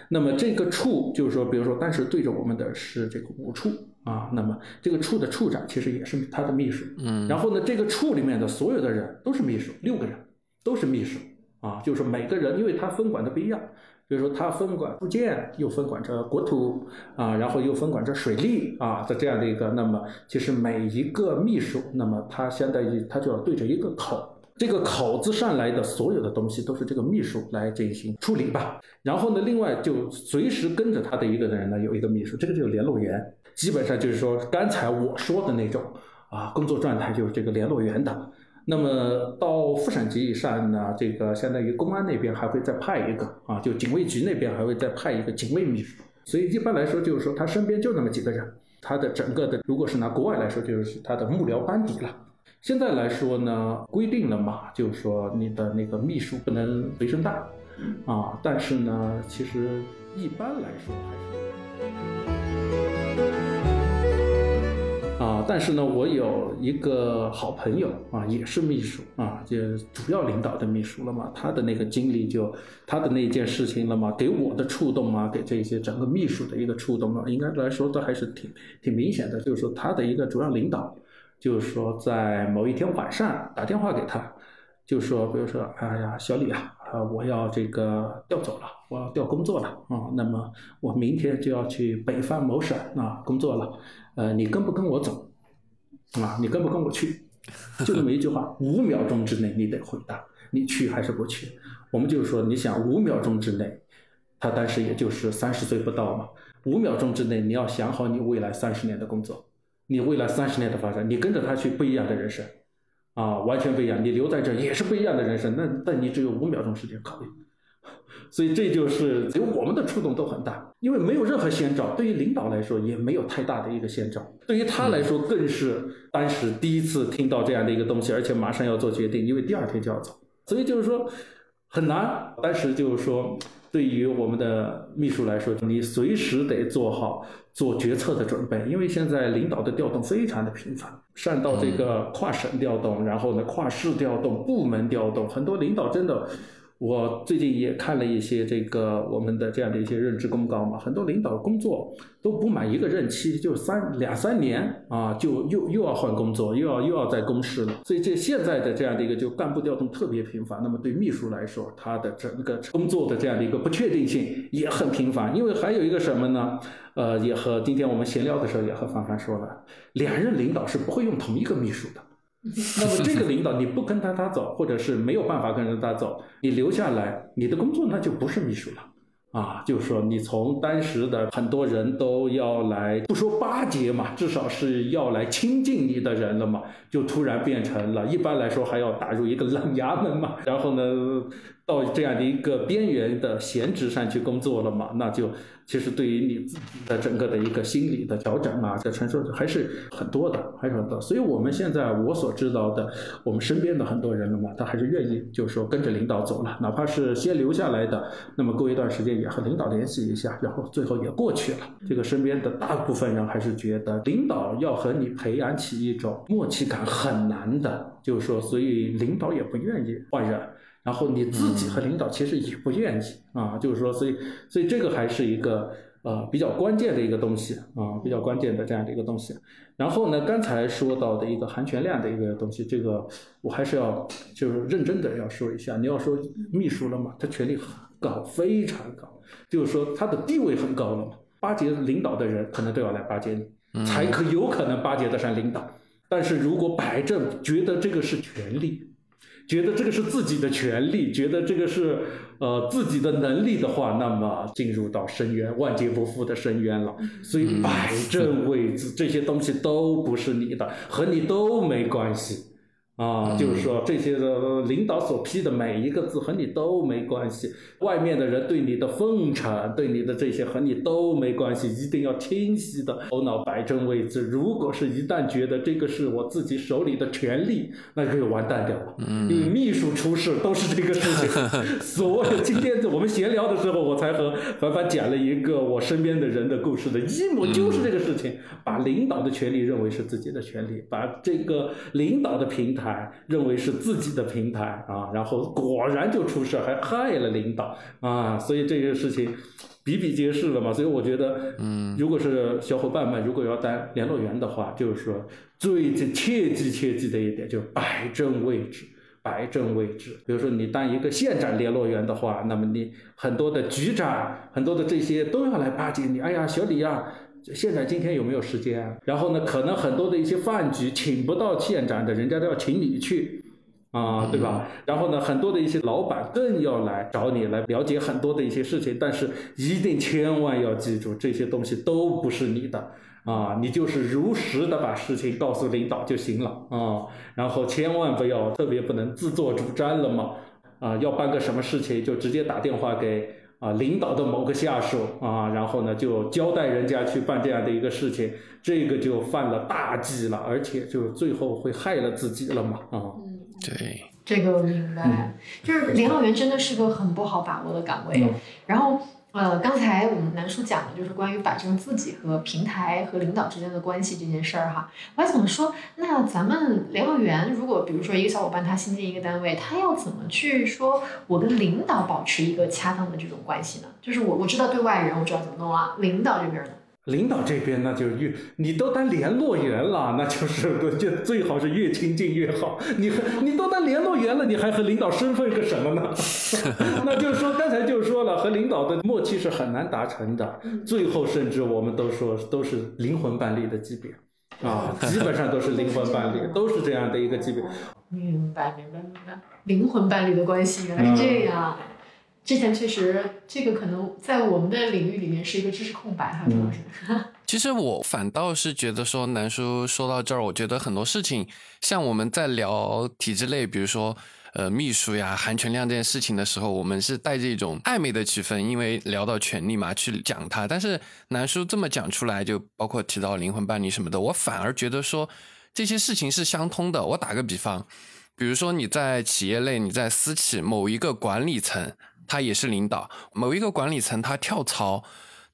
那么这个处就是说，比如说当时对着我们的是这个五处啊，那么这个处的处长其实也是他的秘书。嗯。然后呢，这个处里面的所有的人都是秘书，六个人都是秘书啊，就是每个人，因为他分管的不一样，比如说他分管住建，又分管着国土啊，然后又分管着水利啊的这样的一个，那么其实每一个秘书，那么他相当于他就要对着一个口，这个口子上来的所有的东西都是这个秘书来进行处理吧。然后呢，另外就随时跟着他的一个人呢，有一个秘书，这个就是联络员，基本上就是说刚才我说的那种啊，工作状态就是这个联络员的。那么到副省级以上呢，这个相当于公安那边还会再派一个啊，就警卫局那边还会再派一个警卫秘书。所以一般来说，就是说他身边就那么几个人，他的整个的，如果是拿国外来说，就是他的幕僚班底了。现在来说呢，规定了嘛，就是说你的那个秘书不能随身带啊，但是呢，其实一般来说还是。啊，但是呢，我有一个好朋友啊，也是秘书啊，就主要领导的秘书了嘛。他的那个经历，就他的那件事情了嘛，给我的触动啊，给这些整个秘书的一个触动啊，应该来说都还是挺挺明显的。就是说，他的一个主要领导，就是说在某一天晚上打电话给他，就说，比如说，哎呀，小李啊，啊，我要这个调走了，我要调工作了啊，那么我明天就要去北方某省啊工作了。呃，你跟不跟我走？啊，你跟不跟我去？就这么一句话，五秒钟之内你得回答，你去还是不去？我们就是说，你想五秒钟之内，他当时也就是三十岁不到嘛，五秒钟之内你要想好你未来三十年的工作，你未来三十年的发展，你跟着他去不一样的人生，啊，完全不一样，你留在这也是不一样的人生，那但你只有五秒钟时间考虑。所以这就是所以我们的触动都很大，因为没有任何先兆，对于领导来说也没有太大的一个先兆，对于他来说更是当时第一次听到这样的一个东西，而且马上要做决定，因为第二天就要走，所以就是说很难。当时就是说，对于我们的秘书来说，你随时得做好做决策的准备，因为现在领导的调动非常的频繁，上到这个跨省调动，然后呢跨市调动、部门调动，很多领导真的。我最近也看了一些这个我们的这样的一些任职公告嘛，很多领导工作都不满一个任期，就三两三年啊，就又又要换工作，又要又要在公示了。所以这现在的这样的一个就干部调动特别频繁。那么对秘书来说，他的整个工作的这样的一个不确定性也很频繁。因为还有一个什么呢？呃，也和今天我们闲聊的时候也和凡凡说了，两任领导是不会用同一个秘书的。那么这个领导你不跟他他走，或者是没有办法跟着他走，你留下来，你的工作那就不是秘书了，啊，就是说你从当时的很多人都要来，不说巴结嘛，至少是要来亲近你的人了嘛，就突然变成了，一般来说还要打入一个 冷衙门嘛，然后呢，到这样的一个边缘的闲职上去工作了嘛，那就。其实对于你自己的整个的一个心理的调整啊，在承受还是很多的，还是很多。所以我们现在我所知道的，我们身边的很多人了嘛，他还是愿意，就是说跟着领导走了，哪怕是先留下来的，那么过一段时间也和领导联系一下，然后最后也过去了。这个身边的大部分人还是觉得，领导要和你培养起一种默契感很难的，就是说，所以领导也不愿意换人。然后你自己和领导其实也不愿意啊，就是说，所以，所以这个还是一个呃比较关键的一个东西啊，比较关键的这样的一个东西。然后呢，刚才说到的一个含权量的一个东西，这个我还是要就是认真的要说一下。你要说秘书了嘛，他权力很高，非常高，就是说他的地位很高了嘛，巴结领导的人可能都要来巴结你，才可有可能巴结得上领导。但是如果摆正觉得这个是权力。觉得这个是自己的权利，觉得这个是呃自己的能力的话，那么进入到深渊，万劫不复的深渊了。所以摆正位置，这些东西都不是你的，和你都没关系。啊，就是说这些的领导所批的每一个字和你都没关系，外面的人对你的奉承，对你的这些和你都没关系，一定要清晰的头脑摆正位置。如果是一旦觉得这个是我自己手里的权利，那就完蛋掉了。你秘书出事都是这个事情。所有今天我们闲聊的时候，我才和凡凡讲了一个我身边的人的故事的一模就是这个事情，把领导的权利认为是自己的权利，把这个领导的平台。认为是自己的平台啊，然后果然就出事，还害了领导啊，所以这个事情比比皆是了嘛。所以我觉得，嗯，如果是小伙伴们如果要当联络员的话，就是说最切记切记的一点就是摆正位置，摆正位置。比如说你当一个县长联络员的话，那么你很多的局长、很多的这些都要来巴结你。哎呀，小李呀。县长今天有没有时间？然后呢，可能很多的一些饭局请不到县长的，人家都要请你去，啊，对吧？然后呢，很多的一些老板更要来找你来了解很多的一些事情，但是一定千万要记住，这些东西都不是你的啊，你就是如实的把事情告诉领导就行了啊，然后千万不要特别不能自作主张了嘛，啊，要办个什么事情就直接打电话给。啊，领导的某个下属啊，然后呢就交代人家去办这样的一个事情，这个就犯了大忌了，而且就最后会害了自己了嘛啊。嗯，对，这个明白，就是领导员真的是个很不好把握的岗位，然后。呃，刚才我们南叔讲的就是关于摆正自己和平台和领导之间的关系这件事儿哈。我还想说，那咱们联络员如果比如说一个小伙伴他新进一个单位，他要怎么去说我跟领导保持一个恰当的这种关系呢？就是我我知道对外人我知道怎么弄啊，领导这边呢？领导这边那就越你都当联络员了，那就是就最好是越亲近越好。你和你都当联络员了，你还和领导身份个什么呢？那就是说刚才就说了，和领导的默契是很难达成的。最后甚至我们都说都是灵魂伴侣的级别啊，基本上都是灵魂伴侣，都是这样的一个级别。明白，明白，明白。灵魂伴侣的关系原来是这样。之前确实，这个可能在我们的领域里面是一个知识空白哈，主要是。其实我反倒是觉得说，南叔说到这儿，我觉得很多事情，像我们在聊体制类，比如说呃秘书呀、含权量这件事情的时候，我们是带着一种暧昧的气氛，因为聊到权力嘛，去讲它。但是南叔这么讲出来，就包括提到灵魂伴侣什么的，我反而觉得说这些事情是相通的。我打个比方，比如说你在企业类，你在私企某一个管理层。他也是领导，某一个管理层他跳槽，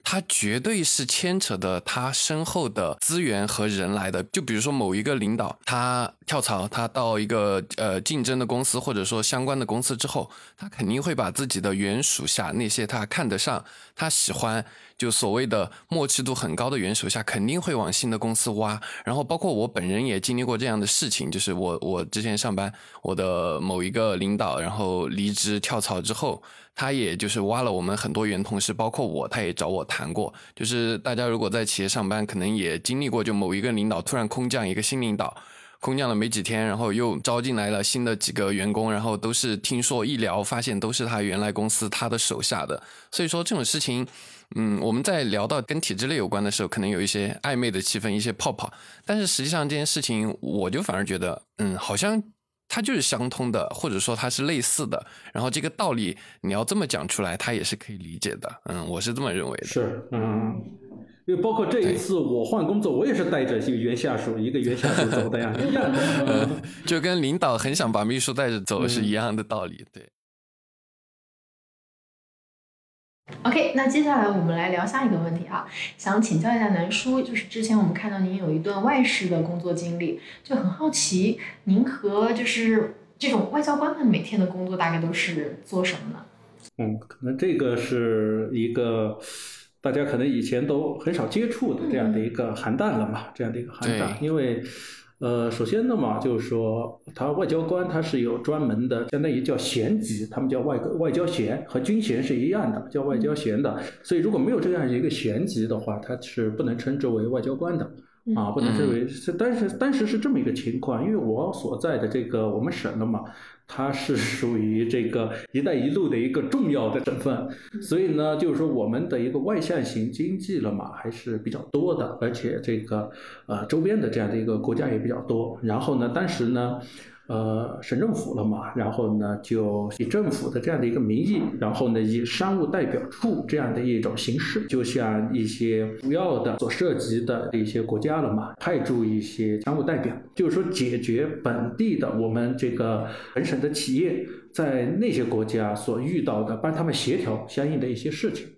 他绝对是牵扯的他身后的资源和人来的。就比如说某一个领导他跳槽，他到一个呃竞争的公司或者说相关的公司之后，他肯定会把自己的原属下那些他看得上、他喜欢。就所谓的默契度很高的原属下，肯定会往新的公司挖。然后包括我本人也经历过这样的事情，就是我我之前上班，我的某一个领导，然后离职跳槽之后，他也就是挖了我们很多原同事，包括我，他也找我谈过。就是大家如果在企业上班，可能也经历过，就某一个领导突然空降一个新领导，空降了没几天，然后又招进来了新的几个员工，然后都是听说一聊发现都是他原来公司他的手下的。所以说这种事情。嗯，我们在聊到跟体制内有关的时候，可能有一些暧昧的气氛，一些泡泡。但是实际上这件事情，我就反而觉得，嗯，好像它就是相通的，或者说它是类似的。然后这个道理你要这么讲出来，它也是可以理解的。嗯，我是这么认为的。是，嗯，因为包括这一次我换工作，我也是带着一个原下属，一个原下属走的呀，一样的。就跟领导很想把秘书带着走是一样的道理，对。OK，那接下来我们来聊下一个问题啊，想请教一下南叔，就是之前我们看到您有一段外事的工作经历，就很好奇，您和就是这种外交官们每天的工作大概都是做什么呢？嗯，可能这个是一个大家可能以前都很少接触的这样的一个涵淡了嘛，这样的一个涵淡，因为。呃，首先呢嘛，就是说，他外交官他是有专门的，相当于叫衔级，他们叫外外交衔，和军衔是一样的，叫外交衔的。所以如果没有这样一个衔级的话，他是不能称之为外交官的，啊，不能称为是。但是当时是这么一个情况，因为我所在的这个我们省的嘛。它是属于这个“一带一路”的一个重要的省份，所以呢，就是说我们的一个外向型经济了嘛，还是比较多的，而且这个呃周边的这样的一个国家也比较多。然后呢，当时呢。呃，省政府了嘛，然后呢，就以政府的这样的一个名义，然后呢，以商务代表处这样的一种形式，就像一些主要的所涉及的一些国家了嘛，派驻一些商务代表，就是说解决本地的我们这个本省的企业在那些国家所遇到的，帮他们协调相应的一些事情。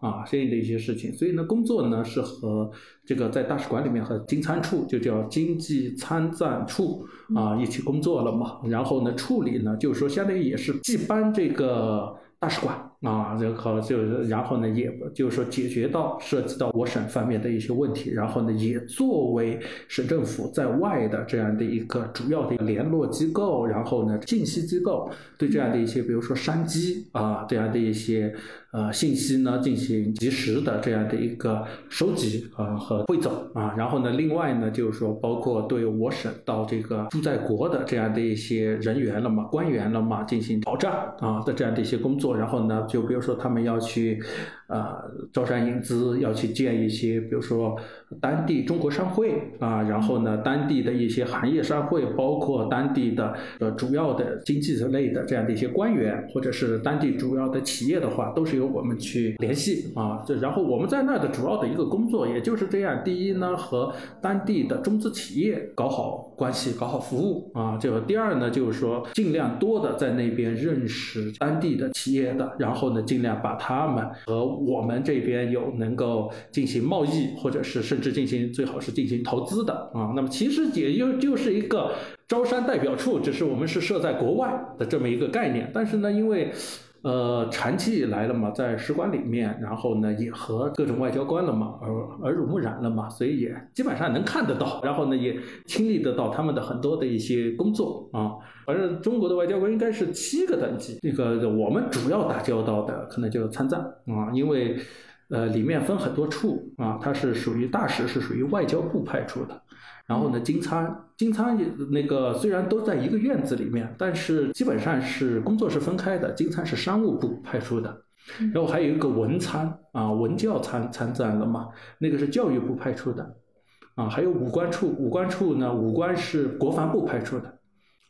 啊，相应的一些事情，所以呢，工作呢是和这个在大使馆里面和经参处，就叫经济参赞处啊一起工作了嘛。然后呢，处理呢就是说，相当于也是既帮这个大使馆。啊，然后就然后呢，也就是说解决到涉及到我省方面的一些问题，然后呢，也作为省政府在外的这样的一个主要的联络机构，然后呢，信息机构对这样的一些，比如说商机啊这样的一些呃信息呢，进行及时的这样的一个收集啊和汇总啊，然后呢，另外呢，就是说包括对我省到这个驻在国的这样的一些人员了嘛，官员了嘛，进行保障啊的这样的一些工作，然后呢。就比如说，他们要去。啊，招商引资要去建一些，比如说当地中国商会啊，然后呢，当地的一些行业商会，包括当地的呃主要的经济之类的这样的一些官员，或者是当地主要的企业的话，都是由我们去联系啊。这然后我们在那的主要的一个工作，也就是这样。第一呢，和当地的中资企业搞好关系，搞好服务啊。这个第二呢，就是说尽量多的在那边认识当地的企业的，然后呢，尽量把他们和我们这边有能够进行贸易，或者是甚至进行最好是进行投资的啊。那么其实也就就是一个招商代表处，只是我们是设在国外的这么一个概念。但是呢，因为呃长期以来了嘛，在使馆里面，然后呢也和各种外交官了嘛耳耳濡目染了嘛，所以也基本上能看得到，然后呢也亲历得到他们的很多的一些工作啊。反正中国的外交官应该是七个等级，这个我们主要打交道的可能就是参赞啊，因为呃，里面分很多处啊，它是属于大使，是属于外交部派出的。然后呢，金参金参那个虽然都在一个院子里面，但是基本上是工作是分开的。金仓是商务部派出的，然后还有一个文参啊，文教参参赞了嘛，那个是教育部派出的，啊，还有武官处，武官处呢，武官是国防部派出的，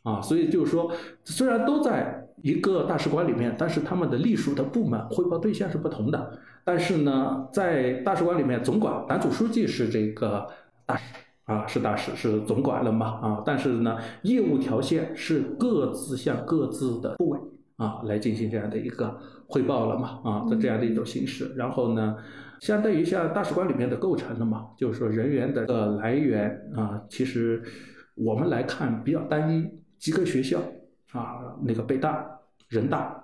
啊，所以就是说，虽然都在一个大使馆里面，但是他们的隶属的部门汇报对象是不同的。但是呢，在大使馆里面，总管党组书记是这个大使。啊，是大使，是总管了嘛？啊，但是呢，业务条线是各自向各自的部委啊来进行这样的一个汇报了嘛？啊，的这样的一种形式。然后呢，相当于像大使馆里面的构成了嘛？就是说人员的来源啊，其实我们来看比较单一，几个学校啊，那个北大、人大、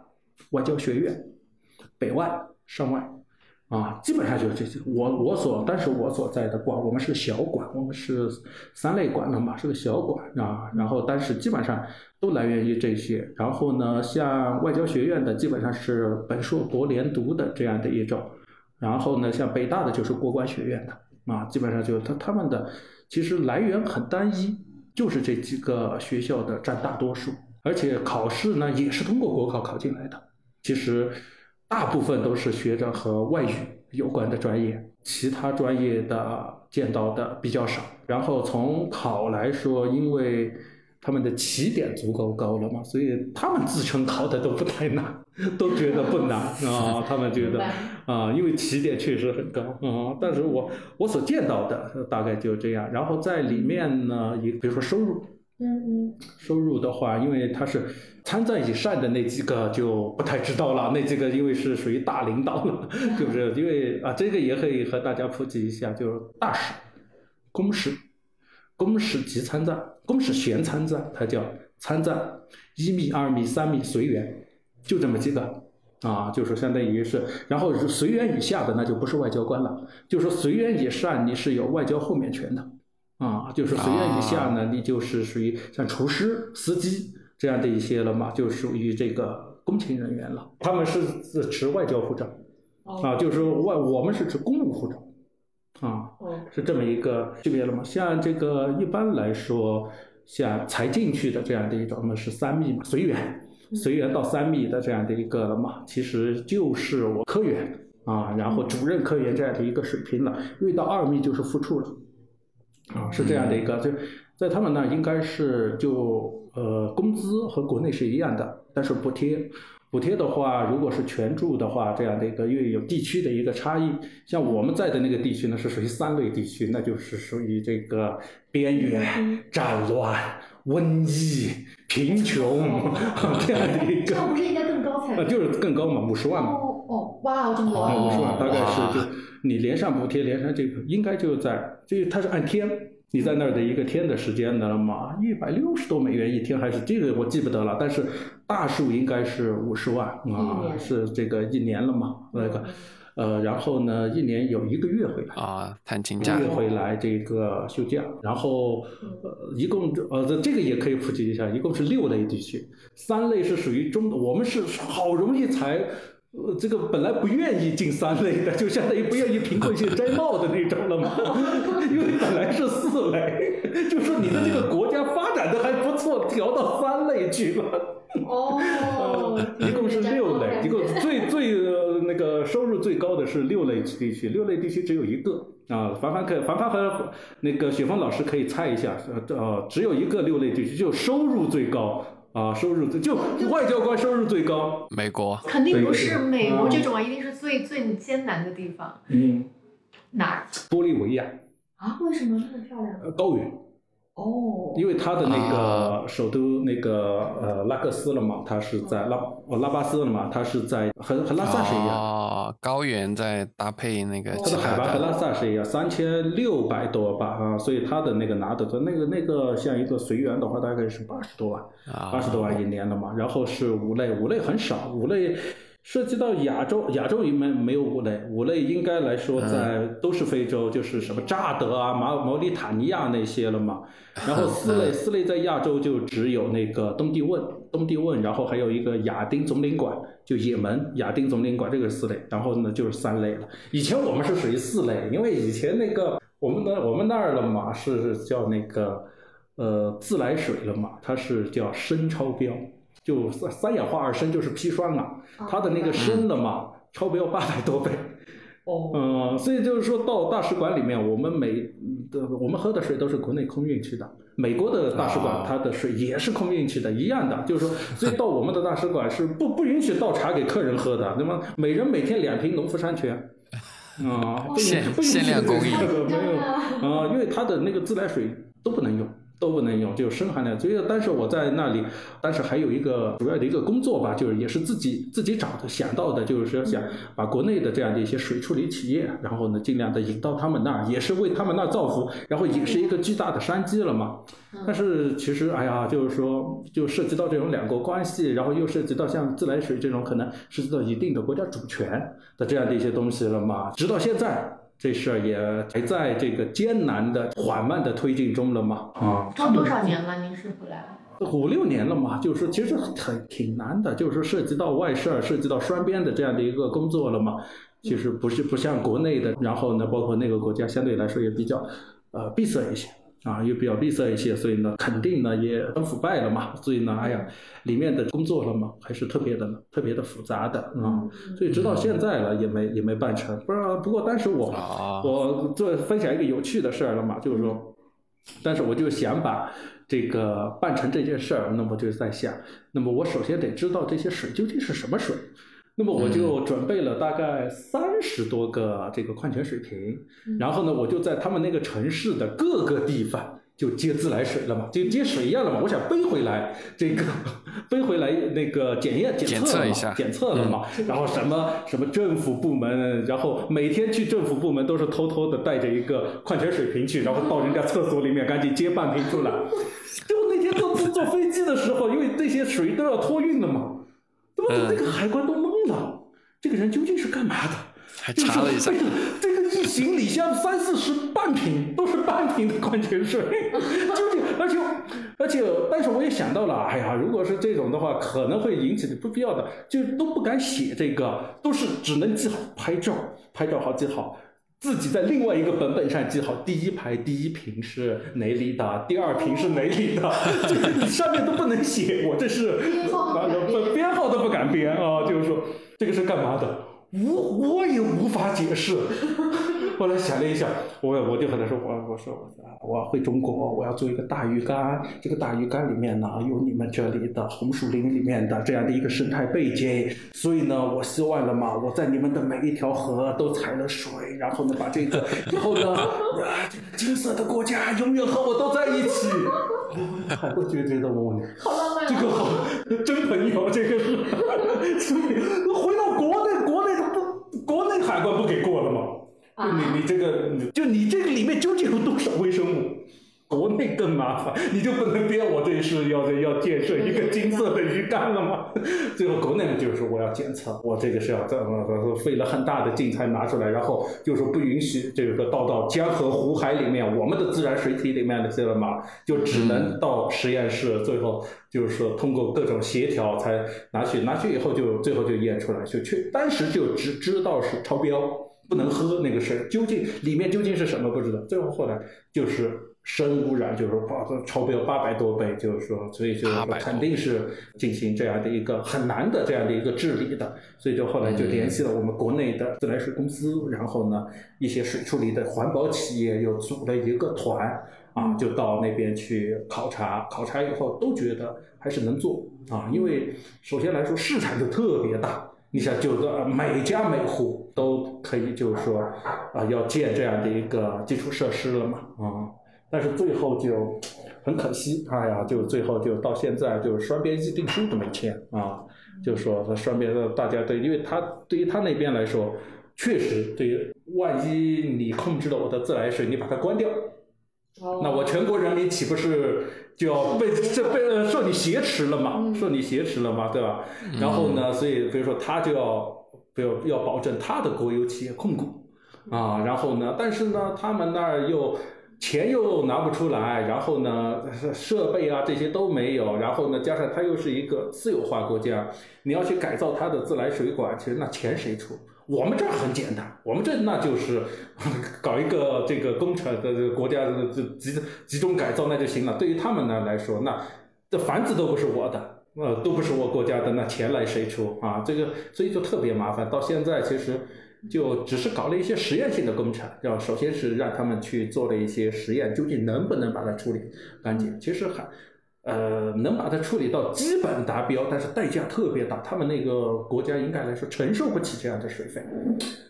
外交学院、北外、上外。啊，基本上就是这些。我我所，但是我所在的馆，我们是个小馆，我们是三类馆了嘛，是个小馆啊。然后，但是基本上都来源于这些。然后呢，像外交学院的，基本上是本硕博连读的这样的一种。然后呢，像北大的就是国关学院的啊，基本上就他他们的其实来源很单一，就是这几个学校的占大多数。而且考试呢，也是通过国考考进来的。其实。大部分都是学着和外语有关的专业，其他专业的见到的比较少。然后从考来说，因为他们的起点足够高了嘛，所以他们自称考的都不太难，都觉得不难啊。他们觉得啊，因为起点确实很高啊。但是我我所见到的大概就这样。然后在里面呢，也比如说收入。嗯嗯收入的话，因为他是参赞以上的那几个就不太知道了，那几个因为是属于大领导了，是不是？因为啊，这个也可以和大家普及一下，就是大使、公使、公使级参赞、公使衔参赞，它叫参赞，一米、二米、三米随员，就这么几个啊，就是相当于是，然后随员以下的那就不是外交官了，就是随员以上你是有外交豁免权的。啊，就是随员以下呢，你就是属于像厨师、司机这样的一些了嘛，就属于这个工勤人员了。他们是持外交护照，啊，就是外我们是持公务护照，啊，是这么一个区别了嘛。像这个一般来说，像才进去的这样的一种，那是三密嘛，随缘，随缘到三密的这样的一个了嘛，其实就是我科员。啊，然后主任科员这样的一个水平了，遇到二密就是副处了。啊，是这样的一个，就在他们那应该是就呃工资和国内是一样的，但是补贴，补贴的话，如果是全住的话，这样的一个因为有地区的一个差异，像我们在的那个地区呢是属于三类地区，那就是属于这个边缘、战乱、瘟疫、贫穷 这样的一个。那不是应该更高才？啊，就是更高嘛，五十万嘛。哦哦，哇，这么高。五十万大概是就。你连上补贴，连上这个，应该就在，这它是按天，你在那儿的一个天的时间的嘛，一百六十多美元一天，还是这个我记不得了，但是大数应该是五十万啊，是这个一年了嘛，那个，呃，然后呢，一年有一个月回来啊，探亲假，一个月回来这个休假，然后呃，一共呃，这这个也可以普及一下，一共是六类地区，三类是属于中，我们是好容易才。呃，这个本来不愿意进三类的，就相当于不愿意贫困县摘帽的那种了嘛。因为本来是四类，就说你的这个国家发展的还不错，调到三类去了。哦，一共是六类，一共最最那个收入最高的是六类地区，六类地区只有一个啊。凡凡可凡凡和那个雪峰老师可以猜一下，呃，只有一个六类地区就收入最高。啊，收入最就外交官收入最高，美国肯定不是美国这种啊，一定是最最艰难的地方。嗯，哪儿？玻利维亚。啊？为什么那么漂亮？高原。哦，因为他的那个首都那个呃拉各斯了嘛，他是在拉哦拉巴斯了嘛，他是在和和拉萨是一样。哦，高原在搭配那个，它的。海拔和拉萨是一样，三千六百多吧啊，所以他的那个拿的那个那个像一个随缘的话，大概是八十多万，八十多万一年了嘛，然后是五类，五类很少，五类涉及到亚洲，亚洲里面没有五类，五类应该来说在都是非洲，就是什么乍得啊、毛毛里塔尼亚那些了嘛。然后 四类，四类在亚洲就只有那个东帝汶，东帝汶，然后还有一个亚丁总领馆，就也门亚丁总领馆这个是四类。然后呢就是三类了。以前我们是属于四类，因为以前那个我们的我们那儿了嘛是叫那个呃自来水了嘛，它是叫砷超标。就三三氧化二砷就是砒霜啊，它的那个砷的嘛，超标八百多倍。哦，嗯，所以就是说到大使馆里面，我们每的我们喝的水都是国内空运去的。美国的大使馆它的水也是空运去的，一样的，就是说，所以到我们的大使馆是不不允许倒茶给客人喝的，那么每人每天两瓶农夫山泉，啊，限限量供应，没有啊，因为它的那个自来水都不能用。都不能用，就深含量。所以，但是我在那里，但是还有一个主要的一个工作吧，就是也是自己自己找的想到的，就是说想把国内的这样的一些水处理企业，然后呢，尽量的引到他们那儿，也是为他们那儿造福，然后也是一个巨大的商机了嘛。但是其实，哎呀，就是说，就涉及到这种两国关系，然后又涉及到像自来水这种可能涉及到一定的国家主权的这样的一些东西了嘛。直到现在。这事儿也还在这个艰难的、缓慢的推进中了嘛？啊，差多少年了？您是回来了五六年了嘛？就是说，其实很挺难的，就是说涉及到外事儿、涉及到双边的这样的一个工作了嘛。其实不是不像国内的，然后呢，包括那个国家相对来说也比较呃闭塞一些。啊，又比较闭塞一些，所以呢，肯定呢也很腐败了嘛。所以呢，哎呀，里面的工作了嘛，还是特别的、特别的复杂的啊。所以直到现在了，也没也没办成。不是，不过当时我我做分享一个有趣的事儿了嘛，就是说，但是我就想把这个办成这件事儿，那么就在想，那么我首先得知道这些水究竟是什么水。那么我就准备了大概三十多个这个矿泉水瓶，然后呢，我就在他们那个城市的各个地方就接自来水了嘛，就接水一样了嘛。我想背回来这个，背回来那个检验检测一下，检测了嘛。然后什么什么政府部门，然后每天去政府部门都是偷偷的带着一个矿泉水瓶去，然后到人家厕所里面赶紧接半瓶出来。就那天坐坐飞机的时候，因为这些水都要托运的嘛。怎么这个海关都？这个人究竟是干嘛的？还查了一下，这个一行李箱三四十半瓶都是半瓶的矿泉水，究竟而且而且，但是我也想到了，哎呀，如果是这种的话，可能会引起不必要的，就都不敢写这个，都是只能记好拍照，拍照好记好。自己在另外一个本本上记好，第一排第一瓶是哪里的，第二瓶是哪里的，这个上面都不能写。我这是编号都不敢编啊，就是说这个是干嘛的，无我也无法解释。后来想了一下，我我就和他说，我我说我我要回中国，我要做一个大鱼干。这个大鱼干里面呢，有你们这里的红树林里面的这样的一个生态背景。所以呢，我希望了嘛，我在你们的每一条河都采了水，然后呢，把这个以后呢，啊，这个金色的国家永远和我都在一起。海关觉觉得我，这个好真朋友，这个是。所以回到国内，国内海关不给过了吗？就你你这个，就你这个里面究竟有多少微生物？国内更麻烦，你就不能编我这是要要建设一个金色的鱼缸了吗？最后国内呢就是说我要检测，我这个是要这么费了很大的劲才拿出来，然后就说不允许这个倒到江河湖海里面，我们的自然水体里面那些了嘛，就只能到实验室，最后就是说通过各种协调才拿去，拿去以后就最后就验出来，就确当时就只知道是超标。不能喝那个水，究竟里面究竟是什么不知道。最后后来就是砷污染，就是说八超标八百多倍，就是说，所以就是说肯定是进行这样的一个很难的这样的一个治理的。所以就后来就联系了我们国内的自来水公司，然后呢一些水处理的环保企业又组了一个团啊，就到那边去考察。考察以后都觉得还是能做啊，因为首先来说市场就特别大。你想，就个每家每户都可以，就是说，啊，要建这样的一个基础设施了嘛，啊，但是最后就很可惜，哎呀，就最后就到现在，就双边议定书都没签啊，就说他双边的大家对，因为他对于他那边来说，确实对于，万一你控制了我的自来水，你把它关掉，那我全国人民岂不是就要被这被受你挟持了嘛？受你挟持了嘛，对吧？然后呢，所以比如说他就要不要要保证他的国有企业控股啊，然后呢，但是呢，他们那儿又。钱又拿不出来，然后呢，设备啊这些都没有，然后呢，加上它又是一个私有化国家，你要去改造它的自来水管，其实那钱谁出？我们这儿很简单，我们这那就是 搞一个这个工程的国家的集集中改造那就行了。对于他们呢来说，那这房子都不是我的，呃，都不是我国家的，那钱来谁出啊？这个所以就特别麻烦。到现在其实。就只是搞了一些实验性的工程，要首先是让他们去做了一些实验，究竟能不能把它处理干净？其实还，呃，能把它处理到基本达标，但是代价特别大，他们那个国家应该来说承受不起这样的水费。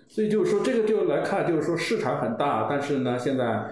所以就是说，这个就来看，就是说市场很大，但是呢，现在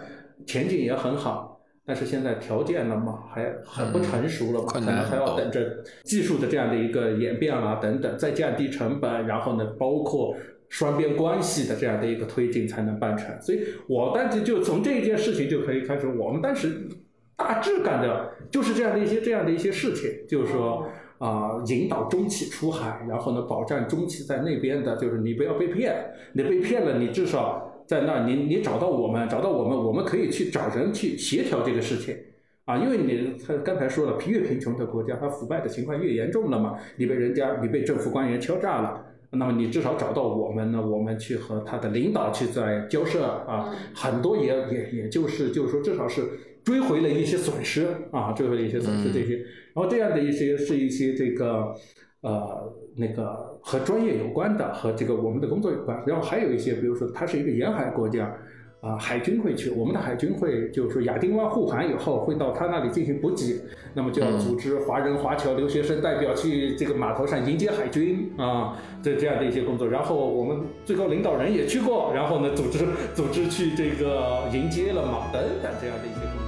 前景也很好，但是现在条件了嘛，还很不成熟了嘛，可能还要等着技术的这样的一个演变啊等等，再降低成本，然后呢，包括。双边关系的这样的一个推进才能办成，所以我当时就从这一件事情就可以开始，我们当时大致干的就是这样的一些这样的一些事情，就是说啊，引导中企出海，然后呢，保障中企在那边的，就是你不要被骗，你被骗了，你至少在那，你你找到我们，找到我们，我们可以去找人去协调这个事情，啊，因为你他刚才说了，越贫穷的国家，它腐败的情况越严重了嘛，你被人家，你被政府官员敲诈了。那么你至少找到我们呢，我们去和他的领导去在交涉啊，很多也也也就是就是说至少是追回了一些损失啊，追回了一些损失这些，然后这样的一些是一些这个呃那个和专业有关的和这个我们的工作有关，然后还有一些比如说它是一个沿海国家。啊，海军会去，我们的海军会就是说亚丁湾护航以后会到他那里进行补给，那么就要组织华人华侨留学生代表去这个码头上迎接海军啊，这这样的一些工作。然后我们最高领导人也去过，然后呢组织组织去这个迎接了嘛，等等这样的一些工作。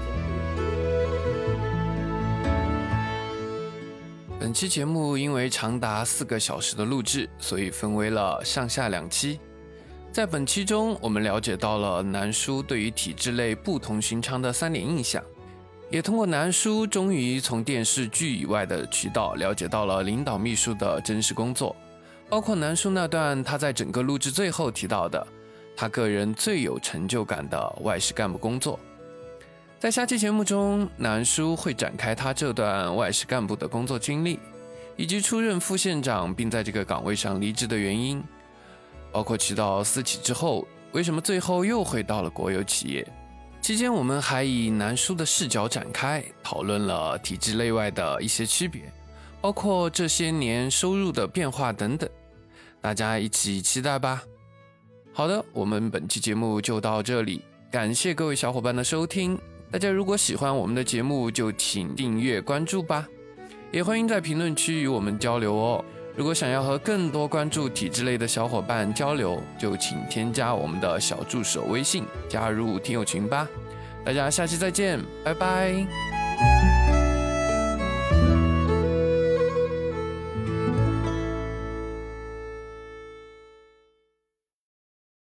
本期节目因为长达四个小时的录制，所以分为了上下两期。在本期中，我们了解到了南叔对于体制内不同寻常的三点印象，也通过南叔终于从电视剧以外的渠道了解到了领导秘书的真实工作，包括南叔那段他在整个录制最后提到的他个人最有成就感的外事干部工作。在下期节目中，南叔会展开他这段外事干部的工作经历，以及出任副县长并在这个岗位上离职的原因。包括提到私企之后，为什么最后又回到了国有企业？期间我们还以南叔的视角展开讨论了体制内外的一些区别，包括这些年收入的变化等等，大家一起期待吧。好的，我们本期节目就到这里，感谢各位小伙伴的收听。大家如果喜欢我们的节目，就请订阅关注吧，也欢迎在评论区与我们交流哦。如果想要和更多关注体制类的小伙伴交流，就请添加我们的小助手微信，加入听友群吧。大家下期再见，拜拜。